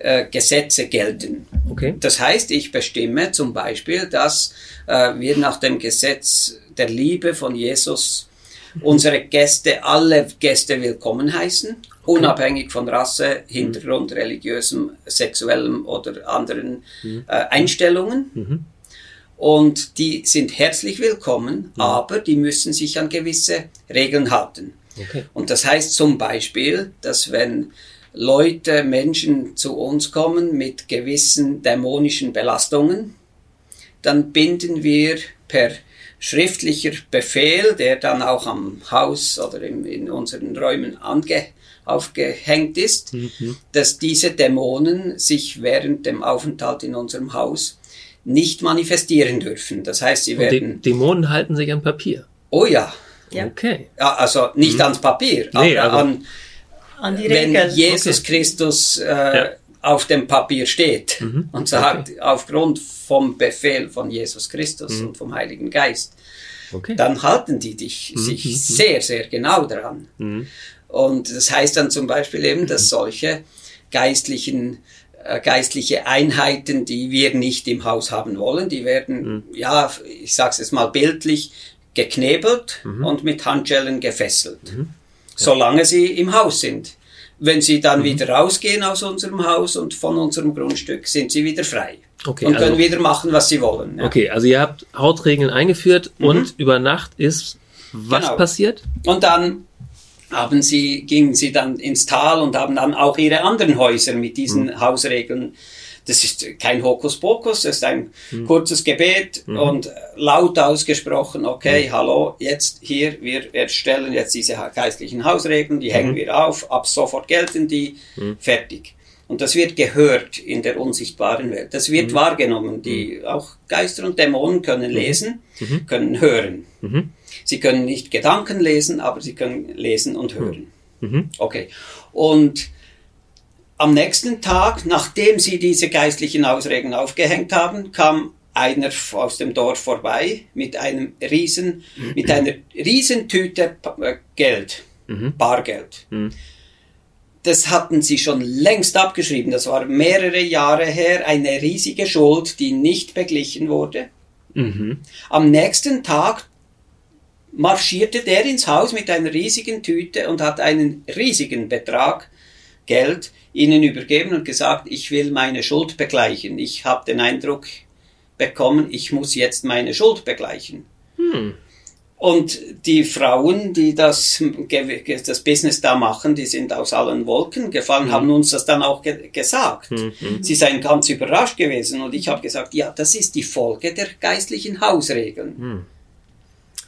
äh, Gesetze gelten. Okay. Das heißt, ich bestimme zum Beispiel, dass äh, wir nach dem Gesetz der Liebe von Jesus unsere Gäste, alle Gäste willkommen heißen, okay. unabhängig von Rasse, Hintergrund, mhm. religiösem, sexuellem oder anderen mhm. äh, Einstellungen. Mhm. Und die sind herzlich willkommen, mhm. aber die müssen sich an gewisse Regeln halten. Okay. Und das heißt zum Beispiel, dass wenn Leute, Menschen zu uns kommen mit gewissen dämonischen Belastungen, dann binden wir per schriftlicher Befehl, der dann auch am Haus oder in, in unseren Räumen ange, aufgehängt ist, mhm. dass diese Dämonen sich während dem Aufenthalt in unserem Haus nicht manifestieren dürfen. Das heißt, sie werden. Die Dämonen halten sich an Papier. Oh ja. ja. Okay. Ja, also nicht mhm. ans Papier, nee, aber an, an die Regeln. Wenn Jesus okay. Christus äh, ja. auf dem Papier steht mhm. und sagt, okay. aufgrund vom Befehl von Jesus Christus mhm. und vom Heiligen Geist, okay. dann halten die dich, mhm. sich mhm. sehr, sehr genau daran. Mhm. Und das heißt dann zum Beispiel eben, dass solche geistlichen äh, geistliche Einheiten, die wir nicht im Haus haben wollen, die werden, ja, ich sage es mal bildlich, geknebelt und mit Handschellen gefesselt solange sie im Haus sind. wenn sie dann mhm. wieder rausgehen aus unserem Haus und von unserem Grundstück, sind sie wieder frei. Okay, und können also, wieder machen, was sie wollen. Ja. Okay, also ihr habt Hautregeln eingeführt mhm. und über Nacht ist was genau. passiert? Und dann haben sie, gingen sie dann ins Tal und haben dann auch ihre anderen Häuser mit diesen mhm. Hausregeln das ist kein Hokuspokus, das ist ein mhm. kurzes Gebet mhm. und laut ausgesprochen, okay, mhm. hallo, jetzt hier, wir erstellen jetzt diese geistlichen Hausregeln, die hängen mhm. wir auf, ab sofort gelten die, mhm. fertig. Und das wird gehört in der unsichtbaren Welt. Das wird mhm. wahrgenommen. Die, auch Geister und Dämonen können lesen, können hören. Sie können nicht Gedanken lesen, aber sie können lesen und hören. Okay. Und am nächsten Tag, nachdem sie diese geistlichen Ausregeln aufgehängt haben, kam einer aus dem Dorf vorbei mit einem riesen, mit einer Riesentüte äh, Geld, mhm. Bargeld. Mhm. Das hatten sie schon längst abgeschrieben. Das war mehrere Jahre her eine riesige Schuld, die nicht beglichen wurde. Mhm. Am nächsten Tag marschierte der ins Haus mit einer riesigen Tüte und hat einen riesigen Betrag Geld ihnen übergeben und gesagt, ich will meine Schuld begleichen. Ich habe den Eindruck bekommen, ich muss jetzt meine Schuld begleichen. Hm. Und die Frauen, die das, das Business da machen, die sind aus allen Wolken gefallen, mhm. haben uns das dann auch ge gesagt. Mhm. Sie seien ganz überrascht gewesen und ich habe gesagt, ja, das ist die Folge der geistlichen Hausregeln. Mhm.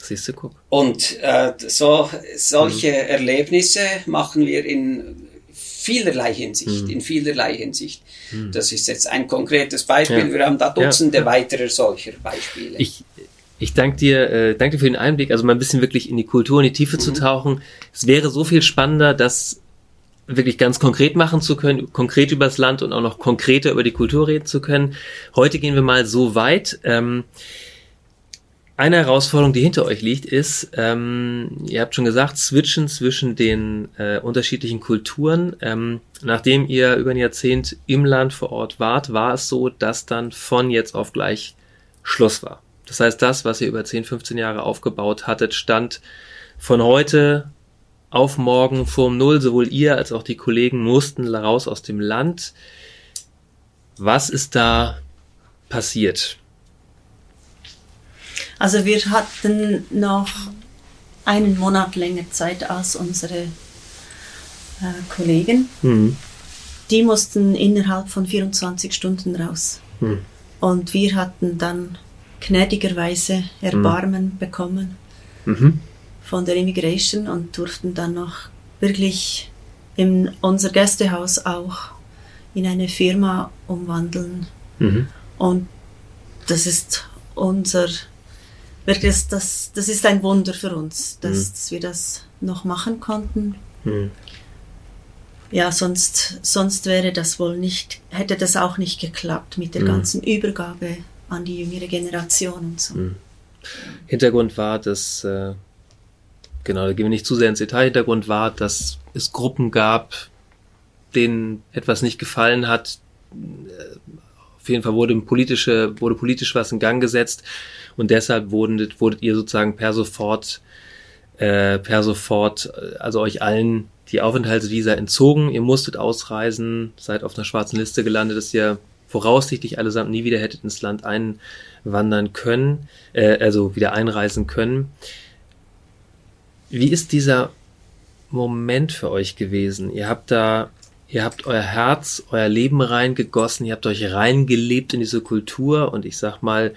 Siehst du, guck. Und äh, so, solche hm. Erlebnisse machen wir in vielerlei Hinsicht, mhm. in vielerlei Hinsicht. Mhm. Das ist jetzt ein konkretes Beispiel. Ja. Wir haben da Dutzende ja. weiterer solcher Beispiele. Ich, ich danke dir, äh, danke dir für den Einblick, also mal ein bisschen wirklich in die Kultur, in die Tiefe mhm. zu tauchen. Es wäre so viel spannender, das wirklich ganz konkret machen zu können, konkret übers Land und auch noch konkreter über die Kultur reden zu können. Heute gehen wir mal so weit. Ähm, eine Herausforderung, die hinter euch liegt, ist, ähm, ihr habt schon gesagt, switchen zwischen den äh, unterschiedlichen Kulturen. Ähm, nachdem ihr über ein Jahrzehnt im Land vor Ort wart, war es so, dass dann von jetzt auf gleich Schluss war. Das heißt, das, was ihr über 10, 15 Jahre aufgebaut hattet, stand von heute auf morgen vorm Null. Sowohl ihr als auch die Kollegen mussten raus aus dem Land. Was ist da passiert? Also wir hatten noch einen Monat länger Zeit als unsere äh, Kollegen. Mhm. Die mussten innerhalb von 24 Stunden raus. Mhm. Und wir hatten dann gnädigerweise Erbarmen mhm. bekommen von der Immigration und durften dann noch wirklich in unser Gästehaus auch in eine Firma umwandeln. Mhm. Und das ist unser wirklich, das, das ist ein Wunder für uns, dass, mhm. dass wir das noch machen konnten. Mhm. Ja, sonst, sonst wäre das wohl nicht, hätte das auch nicht geklappt mit der mhm. ganzen Übergabe an die jüngere Generation und so. Mhm. Hintergrund war, dass, äh, genau, da gehen wir nicht zu sehr ins Detail, Hintergrund war, dass es Gruppen gab, denen etwas nicht gefallen hat. Auf jeden Fall wurde politische, wurde politisch was in Gang gesetzt und deshalb wurdet, wurdet ihr sozusagen per sofort, äh, per sofort, äh, also euch allen die Aufenthaltsvisa entzogen. Ihr musstet ausreisen, seid auf einer schwarzen Liste gelandet, dass ihr voraussichtlich allesamt nie wieder hättet ins Land einwandern können, äh, also wieder einreisen können. Wie ist dieser Moment für euch gewesen? Ihr habt da, ihr habt euer Herz, euer Leben reingegossen, ihr habt euch reingelebt in diese Kultur und ich sag mal,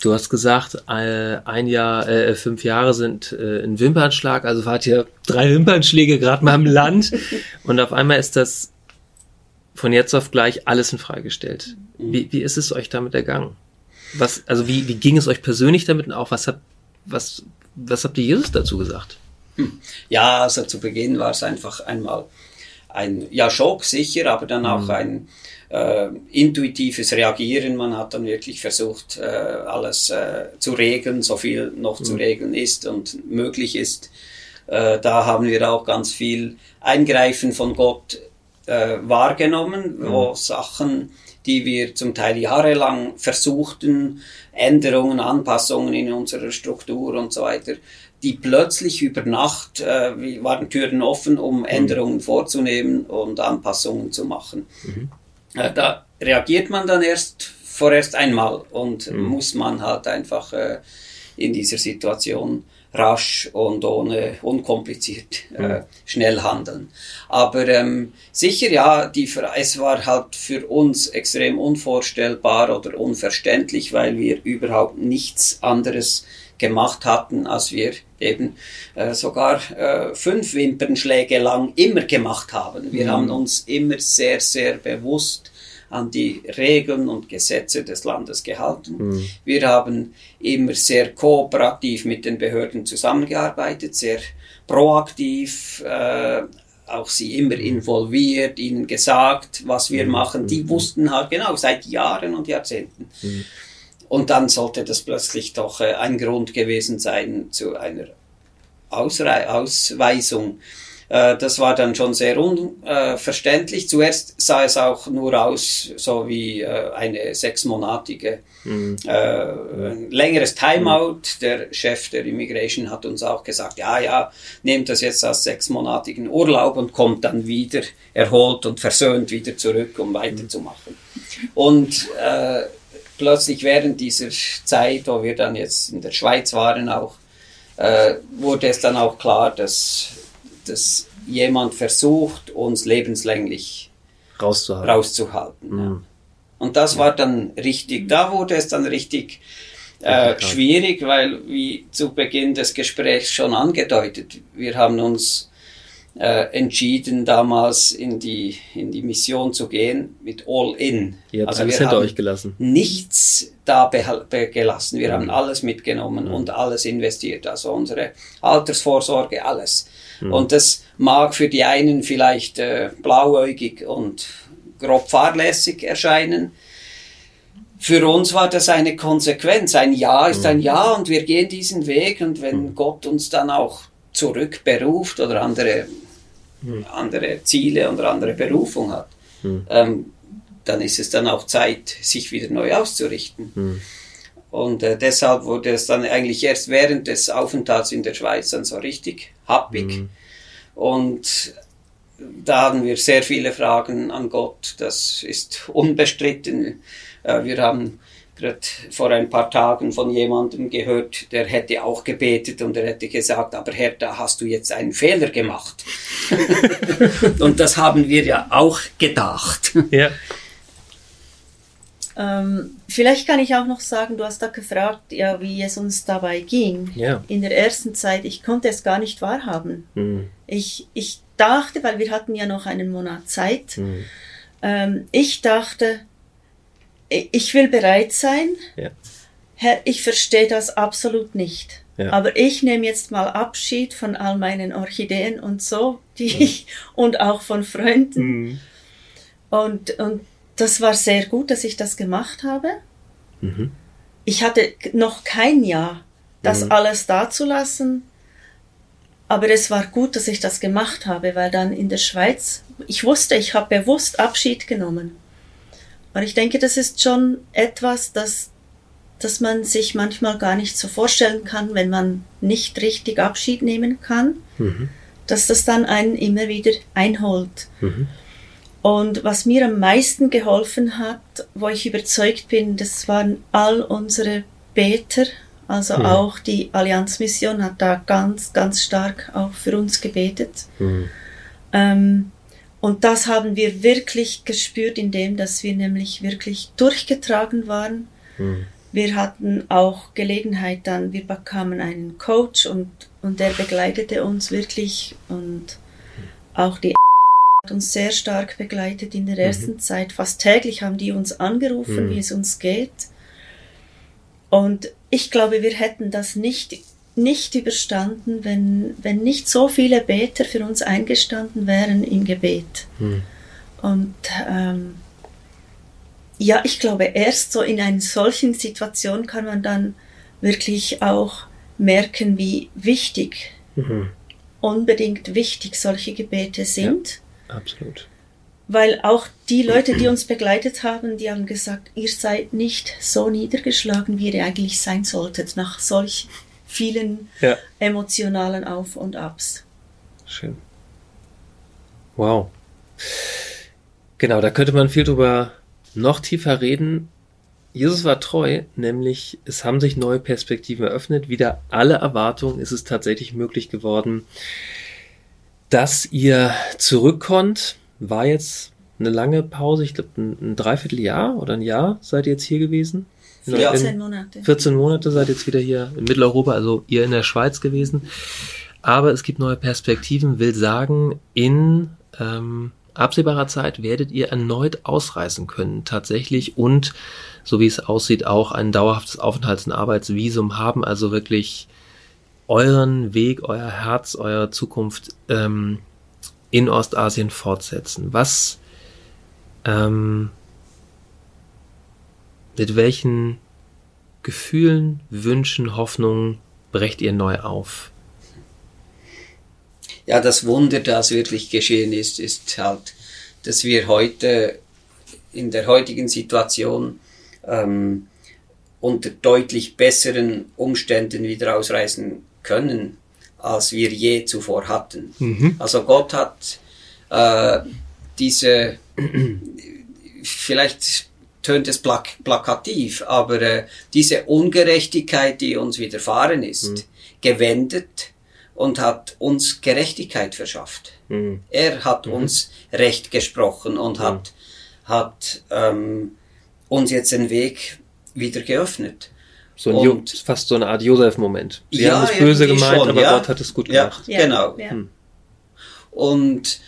Du hast gesagt, ein Jahr, äh, fünf Jahre sind äh, ein Wimpernschlag, also wart ihr drei Wimpernschläge gerade mal im Land <laughs> und auf einmal ist das von jetzt auf gleich alles in Frage gestellt. Mhm. Wie, wie ist es euch damit ergangen? Was, also wie, wie ging es euch persönlich damit und auch was habt, was, was habt ihr Jesus dazu gesagt? Hm. Ja, also zu Beginn war es einfach einmal ein, ja, Schock sicher, aber dann auch mhm. ein, äh, intuitives Reagieren. Man hat dann wirklich versucht, äh, alles äh, zu regeln, so viel noch mhm. zu regeln ist und möglich ist. Äh, da haben wir auch ganz viel Eingreifen von Gott äh, wahrgenommen, mhm. wo Sachen, die wir zum Teil jahrelang versuchten, Änderungen, Anpassungen in unserer Struktur und so weiter, die plötzlich über Nacht äh, waren Türen offen, um mhm. Änderungen vorzunehmen und Anpassungen zu machen. Mhm. Äh, da reagiert man dann erst vorerst einmal und mhm. muss man halt einfach äh, in dieser Situation rasch und ohne unkompliziert äh, schnell handeln. Aber ähm, sicher ja, die, es war halt für uns extrem unvorstellbar oder unverständlich, weil wir überhaupt nichts anderes gemacht hatten, als wir eben äh, sogar äh, fünf Wimpernschläge lang immer gemacht haben. Wir mhm. haben uns immer sehr, sehr bewusst an die Regeln und Gesetze des Landes gehalten. Mhm. Wir haben immer sehr kooperativ mit den Behörden zusammengearbeitet, sehr proaktiv, äh, auch sie immer mhm. involviert, ihnen gesagt, was wir mhm. machen. Die mhm. wussten halt genau seit Jahren und Jahrzehnten. Mhm. Und dann sollte das plötzlich doch äh, ein Grund gewesen sein zu einer Ausrei Ausweisung. Äh, das war dann schon sehr unverständlich. Zuerst sah es auch nur aus, so wie äh, eine sechsmonatige, mhm. äh, längeres Timeout. Der Chef der Immigration hat uns auch gesagt, ja, ja, nehmt das jetzt als sechsmonatigen Urlaub und kommt dann wieder erholt und versöhnt wieder zurück, um weiterzumachen. Und äh, plötzlich während dieser Zeit, wo wir dann jetzt in der Schweiz waren auch, äh, wurde es dann auch klar, dass, dass jemand versucht, uns lebenslänglich rauszuhalten. rauszuhalten mhm. ja. Und das ja. war dann richtig, da wurde es dann richtig äh, schwierig, weil wie zu Beginn des Gesprächs schon angedeutet, wir haben uns äh, entschieden, damals in die, in die Mission zu gehen mit All In. Ihr habt also alles hinter euch gelassen. Nichts da gelassen. Wir mhm. haben alles mitgenommen mhm. und alles investiert. Also unsere Altersvorsorge, alles. Mhm. Und das mag für die einen vielleicht äh, blauäugig und grob fahrlässig erscheinen. Für uns war das eine Konsequenz. Ein Ja ist ein mhm. Ja und wir gehen diesen Weg und wenn mhm. Gott uns dann auch zurückberuft oder andere hm. andere Ziele und andere Berufung hat, hm. ähm, dann ist es dann auch Zeit, sich wieder neu auszurichten. Hm. Und äh, deshalb wurde es dann eigentlich erst während des Aufenthalts in der Schweiz dann so richtig happig. Hm. Und da haben wir sehr viele Fragen an Gott. Das ist unbestritten. Äh, wir haben gerade vor ein paar Tagen von jemandem gehört, der hätte auch gebetet und er hätte gesagt, aber Herr, da hast du jetzt einen Fehler gemacht. <laughs> und das haben wir ja auch gedacht. Ja. Ähm, vielleicht kann ich auch noch sagen, du hast da gefragt, ja, wie es uns dabei ging. Ja. In der ersten Zeit, ich konnte es gar nicht wahrhaben. Mhm. Ich, ich dachte, weil wir hatten ja noch einen Monat Zeit, mhm. ähm, ich dachte, ich will bereit sein. Ja. Herr, ich verstehe das absolut nicht. Ja. Aber ich nehme jetzt mal Abschied von all meinen Orchideen und so, die mhm. ich, und auch von Freunden. Mhm. Und, und das war sehr gut, dass ich das gemacht habe. Mhm. Ich hatte noch kein Jahr, das mhm. alles dazulassen. Aber es war gut, dass ich das gemacht habe, weil dann in der Schweiz, ich wusste, ich habe bewusst Abschied genommen. Und ich denke, das ist schon etwas, das, das man sich manchmal gar nicht so vorstellen kann, wenn man nicht richtig Abschied nehmen kann, mhm. dass das dann einen immer wieder einholt. Mhm. Und was mir am meisten geholfen hat, wo ich überzeugt bin, das waren all unsere Beter, also mhm. auch die Allianzmission hat da ganz, ganz stark auch für uns gebetet. Mhm. Ähm, und das haben wir wirklich gespürt, indem dass wir nämlich wirklich durchgetragen waren. Mhm. Wir hatten auch Gelegenheit dann, wir bekamen einen Coach und, und der begleitete uns wirklich und auch die hat uns sehr stark begleitet in der mhm. ersten mhm. Zeit. Fast täglich haben die uns angerufen, mhm. wie es uns geht. Und ich glaube, wir hätten das nicht nicht überstanden, wenn, wenn nicht so viele Beter für uns eingestanden wären im Gebet. Hm. Und ähm, ja, ich glaube, erst so in einer solchen Situation kann man dann wirklich auch merken, wie wichtig, mhm. unbedingt wichtig solche Gebete sind. Ja, absolut. weil auch die Leute, die uns begleitet haben, die haben gesagt, ihr seid nicht so niedergeschlagen, wie ihr eigentlich sein solltet, nach solch vielen ja. emotionalen Auf und Abs. Schön. Wow. Genau, da könnte man viel drüber noch tiefer reden. Jesus war treu, nämlich es haben sich neue Perspektiven eröffnet. Wieder alle Erwartungen ist es tatsächlich möglich geworden, dass ihr zurückkommt. War jetzt eine lange Pause, ich glaube ein, ein Dreivierteljahr oder ein Jahr seid ihr jetzt hier gewesen? 14 Monate. 14 Monate seid ihr jetzt wieder hier in Mitteleuropa, also ihr in der Schweiz gewesen. Aber es gibt neue Perspektiven, will sagen, in ähm, absehbarer Zeit werdet ihr erneut ausreisen können, tatsächlich, und so wie es aussieht, auch ein dauerhaftes Aufenthalts- und Arbeitsvisum haben, also wirklich euren Weg, euer Herz, eure Zukunft ähm, in Ostasien fortsetzen. Was, ähm, mit welchen Gefühlen, Wünschen, Hoffnungen brecht ihr neu auf? ja, das Wunder, das wirklich geschehen ist, ist halt, dass wir heute in der heutigen Situation ähm, unter deutlich besseren Umständen wieder ausreisen können, als wir je zuvor hatten. Mhm. Also Gott hat äh, diese, <clears throat> vielleicht tönt es plak plakativ, aber äh, diese Ungerechtigkeit, die uns widerfahren ist, mhm. gewendet und hat uns Gerechtigkeit verschafft. Mhm. Er hat mhm. uns Recht gesprochen und mhm. hat, hat ähm, uns jetzt den Weg wieder geöffnet. So ein und, fast so eine Art Josef-Moment. Sie ja, haben es böse gemeint, schon, aber ja. Gott hat es gut gemacht. Ja, genau. Ja. Hm. Und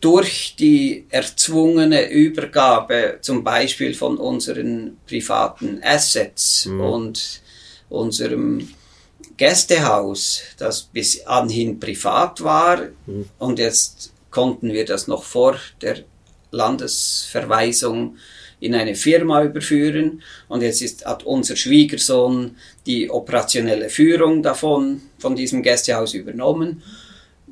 durch die erzwungene Übergabe zum Beispiel von unseren privaten Assets mhm. und unserem Gästehaus, das bis anhin privat war mhm. und jetzt konnten wir das noch vor der Landesverweisung in eine Firma überführen und jetzt ist, hat unser Schwiegersohn die operationelle Führung davon, von diesem Gästehaus übernommen.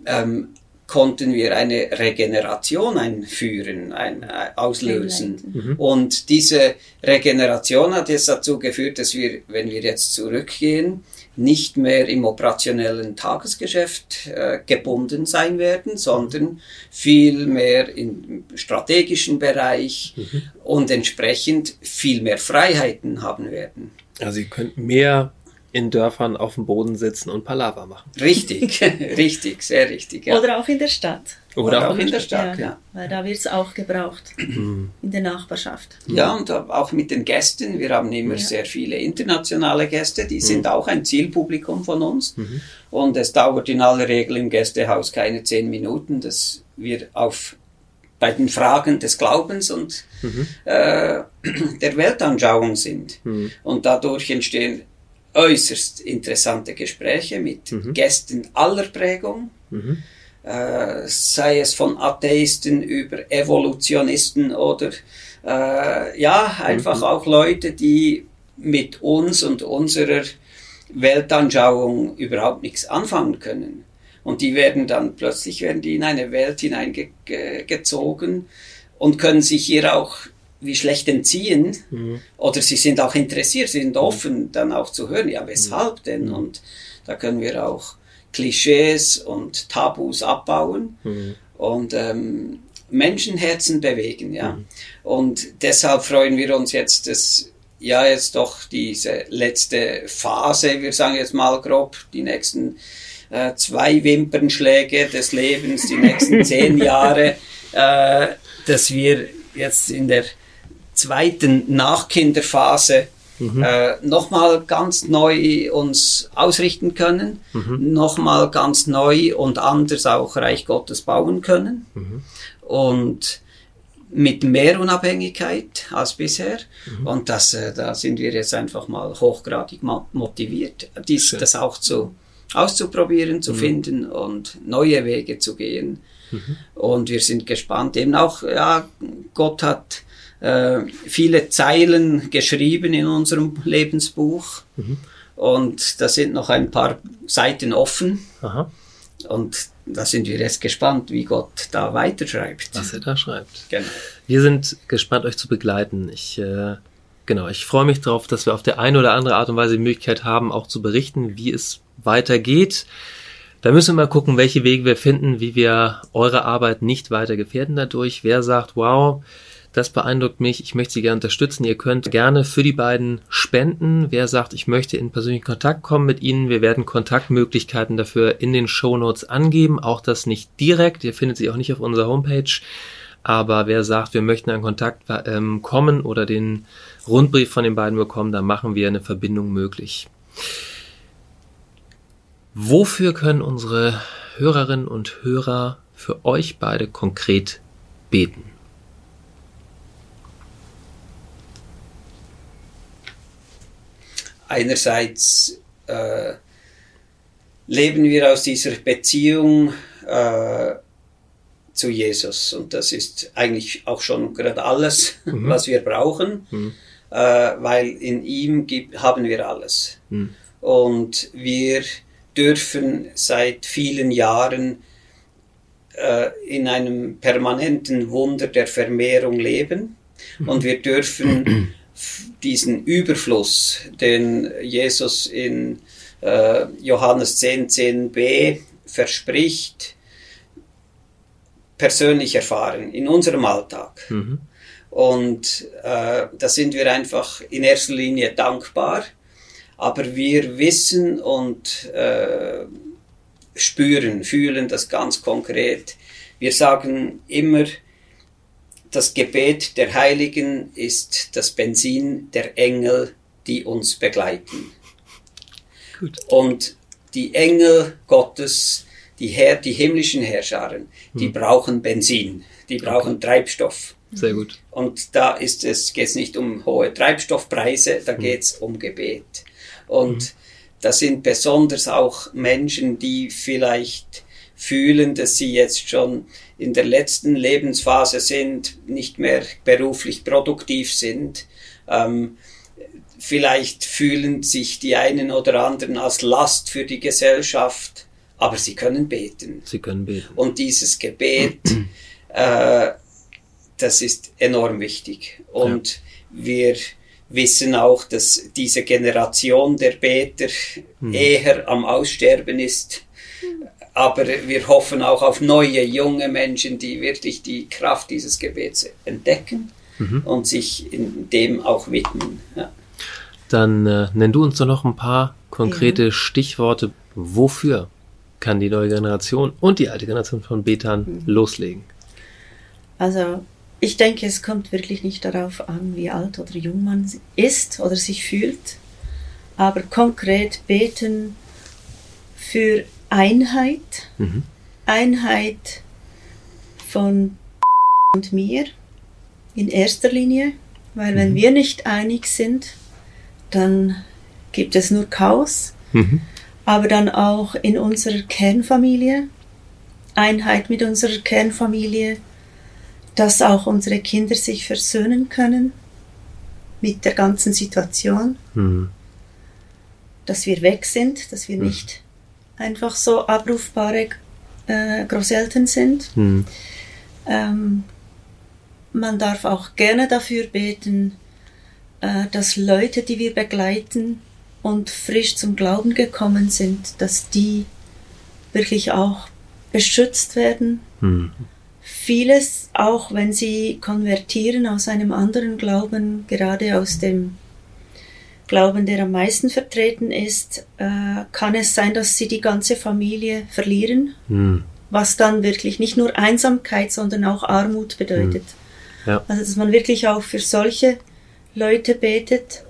Ähm, konnten wir eine Regeneration einführen, ein, äh, auslösen. Mhm. Und diese Regeneration hat jetzt dazu geführt, dass wir, wenn wir jetzt zurückgehen, nicht mehr im operationellen Tagesgeschäft äh, gebunden sein werden, sondern viel mehr im strategischen Bereich mhm. und entsprechend viel mehr Freiheiten haben werden. Also ihr könnt mehr in Dörfern auf dem Boden sitzen und Palaver machen. Richtig, <laughs> richtig, sehr richtig. Ja. Oder auch in der Stadt. Oder, Oder auch in der Stadt, ja. ja. Weil da wird es auch gebraucht, in der Nachbarschaft. Ja, und auch mit den Gästen. Wir haben immer ja. sehr viele internationale Gäste, die mhm. sind auch ein Zielpublikum von uns. Mhm. Und es dauert in aller Regel im Gästehaus keine zehn Minuten, dass wir auf bei den Fragen des Glaubens und mhm. äh, <clears throat> der Weltanschauung sind. Mhm. Und dadurch entstehen äußerst interessante Gespräche mit mhm. Gästen aller Prägung, mhm. äh, sei es von Atheisten über Evolutionisten oder äh, ja, einfach mhm. auch Leute, die mit uns und unserer Weltanschauung überhaupt nichts anfangen können. Und die werden dann plötzlich werden die in eine Welt hineingezogen und können sich hier auch wie schlecht entziehen. Mhm. Oder sie sind auch interessiert, sie sind mhm. offen, dann auch zu hören, ja, weshalb denn? Mhm. Und da können wir auch Klischees und Tabus abbauen mhm. und ähm, Menschenherzen bewegen, ja. Mhm. Und deshalb freuen wir uns jetzt, dass ja jetzt doch diese letzte Phase, wir sagen jetzt mal grob, die nächsten äh, zwei Wimpernschläge des Lebens, die nächsten <laughs> zehn Jahre, äh, dass wir jetzt in der zweiten Nachkinderphase mhm. äh, nochmal ganz neu uns ausrichten können, mhm. nochmal ganz neu und anders auch Reich Gottes bauen können. Mhm. Und mit mehr Unabhängigkeit als bisher. Mhm. Und das, äh, da sind wir jetzt einfach mal hochgradig motiviert, dies, das auch zu, auszuprobieren, zu mhm. finden und neue Wege zu gehen. Mhm. Und wir sind gespannt. Eben auch, ja, Gott hat äh, viele Zeilen geschrieben in unserem Lebensbuch. Mhm. Und da sind noch ein paar Seiten offen. Aha. Und da sind wir jetzt gespannt, wie Gott da weiterschreibt. Was er da schreibt. Genau. Wir sind gespannt, euch zu begleiten. Ich, äh, genau, ich freue mich darauf, dass wir auf der eine oder andere Art und Weise die Möglichkeit haben, auch zu berichten, wie es weitergeht. Da müssen wir mal gucken, welche Wege wir finden, wie wir eure Arbeit nicht weiter gefährden dadurch. Wer sagt, wow, das beeindruckt mich, ich möchte Sie gerne unterstützen. Ihr könnt gerne für die beiden spenden. Wer sagt, ich möchte in persönlichen Kontakt kommen mit Ihnen, wir werden Kontaktmöglichkeiten dafür in den Show Notes angeben. Auch das nicht direkt, ihr findet sie auch nicht auf unserer Homepage. Aber wer sagt, wir möchten in Kontakt ähm, kommen oder den Rundbrief von den beiden bekommen, dann machen wir eine Verbindung möglich. Wofür können unsere Hörerinnen und Hörer für euch beide konkret beten? Einerseits äh, leben wir aus dieser Beziehung äh, zu Jesus und das ist eigentlich auch schon gerade alles, mhm. was wir brauchen, mhm. äh, weil in ihm gibt, haben wir alles. Mhm. Und wir dürfen seit vielen Jahren äh, in einem permanenten Wunder der Vermehrung leben mhm. und wir dürfen diesen Überfluss, den Jesus in äh, Johannes 10, 10b verspricht, persönlich erfahren, in unserem Alltag. Mhm. Und äh, da sind wir einfach in erster Linie dankbar, aber wir wissen und äh, spüren, fühlen das ganz konkret. Wir sagen immer, das Gebet der Heiligen ist das Benzin der Engel, die uns begleiten. Gut. Und die Engel Gottes, die, Herr, die himmlischen Herrscharen, die hm. brauchen Benzin, die brauchen okay. Treibstoff. Sehr gut. Und da ist es, geht es nicht um hohe Treibstoffpreise, da hm. geht es um Gebet. Und hm. das sind besonders auch Menschen, die vielleicht fühlen, dass sie jetzt schon in der letzten Lebensphase sind, nicht mehr beruflich produktiv sind. Ähm, vielleicht fühlen sich die einen oder anderen als Last für die Gesellschaft, aber sie können beten. Sie können beten. Und dieses Gebet, äh, das ist enorm wichtig. Und ja. wir wissen auch, dass diese Generation der Beter hm. eher am Aussterben ist aber wir hoffen auch auf neue, junge Menschen, die wirklich die Kraft dieses Gebets entdecken mhm. und sich in dem auch widmen. Ja. Dann äh, nenn du uns doch noch ein paar konkrete ja. Stichworte. Wofür kann die neue Generation und die alte Generation von Betern mhm. loslegen? Also ich denke, es kommt wirklich nicht darauf an, wie alt oder jung man ist oder sich fühlt, aber konkret beten für Einheit, mhm. Einheit von und mir in erster Linie, weil mhm. wenn wir nicht einig sind, dann gibt es nur Chaos, mhm. aber dann auch in unserer Kernfamilie, Einheit mit unserer Kernfamilie, dass auch unsere Kinder sich versöhnen können mit der ganzen Situation, mhm. dass wir weg sind, dass wir mhm. nicht einfach so abrufbare äh, Großeltern sind. Mhm. Ähm, man darf auch gerne dafür beten, äh, dass Leute, die wir begleiten und frisch zum Glauben gekommen sind, dass die wirklich auch beschützt werden. Mhm. Vieles, auch wenn sie konvertieren aus einem anderen Glauben, gerade aus dem Glauben, der am meisten vertreten ist, äh, kann es sein, dass sie die ganze Familie verlieren, hm. was dann wirklich nicht nur Einsamkeit, sondern auch Armut bedeutet. Hm. Ja. Also dass man wirklich auch für solche Leute betet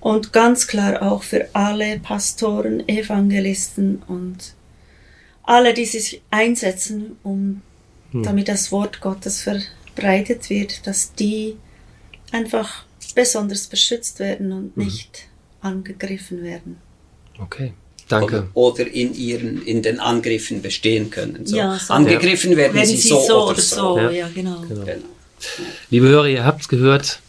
und ganz klar auch für alle Pastoren, Evangelisten und alle, die sich einsetzen, um hm. damit das Wort Gottes verbreitet wird, dass die einfach besonders beschützt werden und mhm. nicht angegriffen werden. Okay. Danke. Oder, in ihren, in den Angriffen bestehen können. So. Ja, so. Angegriffen werden, werden sie, sie, so, so oder so. so. Ja. ja, genau. genau. genau. Liebe Hörer, ihr habt es gehört.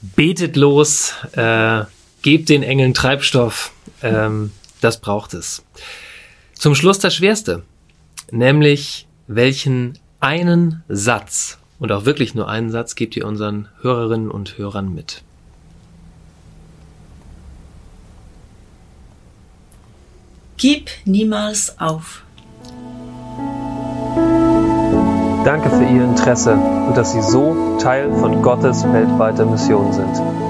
Betet los, äh, gebt den Engeln Treibstoff. Ähm, das braucht es. Zum Schluss das Schwerste. nämlich welchen einen Satz und auch wirklich nur einen Satz gebt ihr unseren Hörerinnen und Hörern mit? Gib niemals auf. Danke für Ihr Interesse und dass Sie so Teil von Gottes weltweiter Mission sind.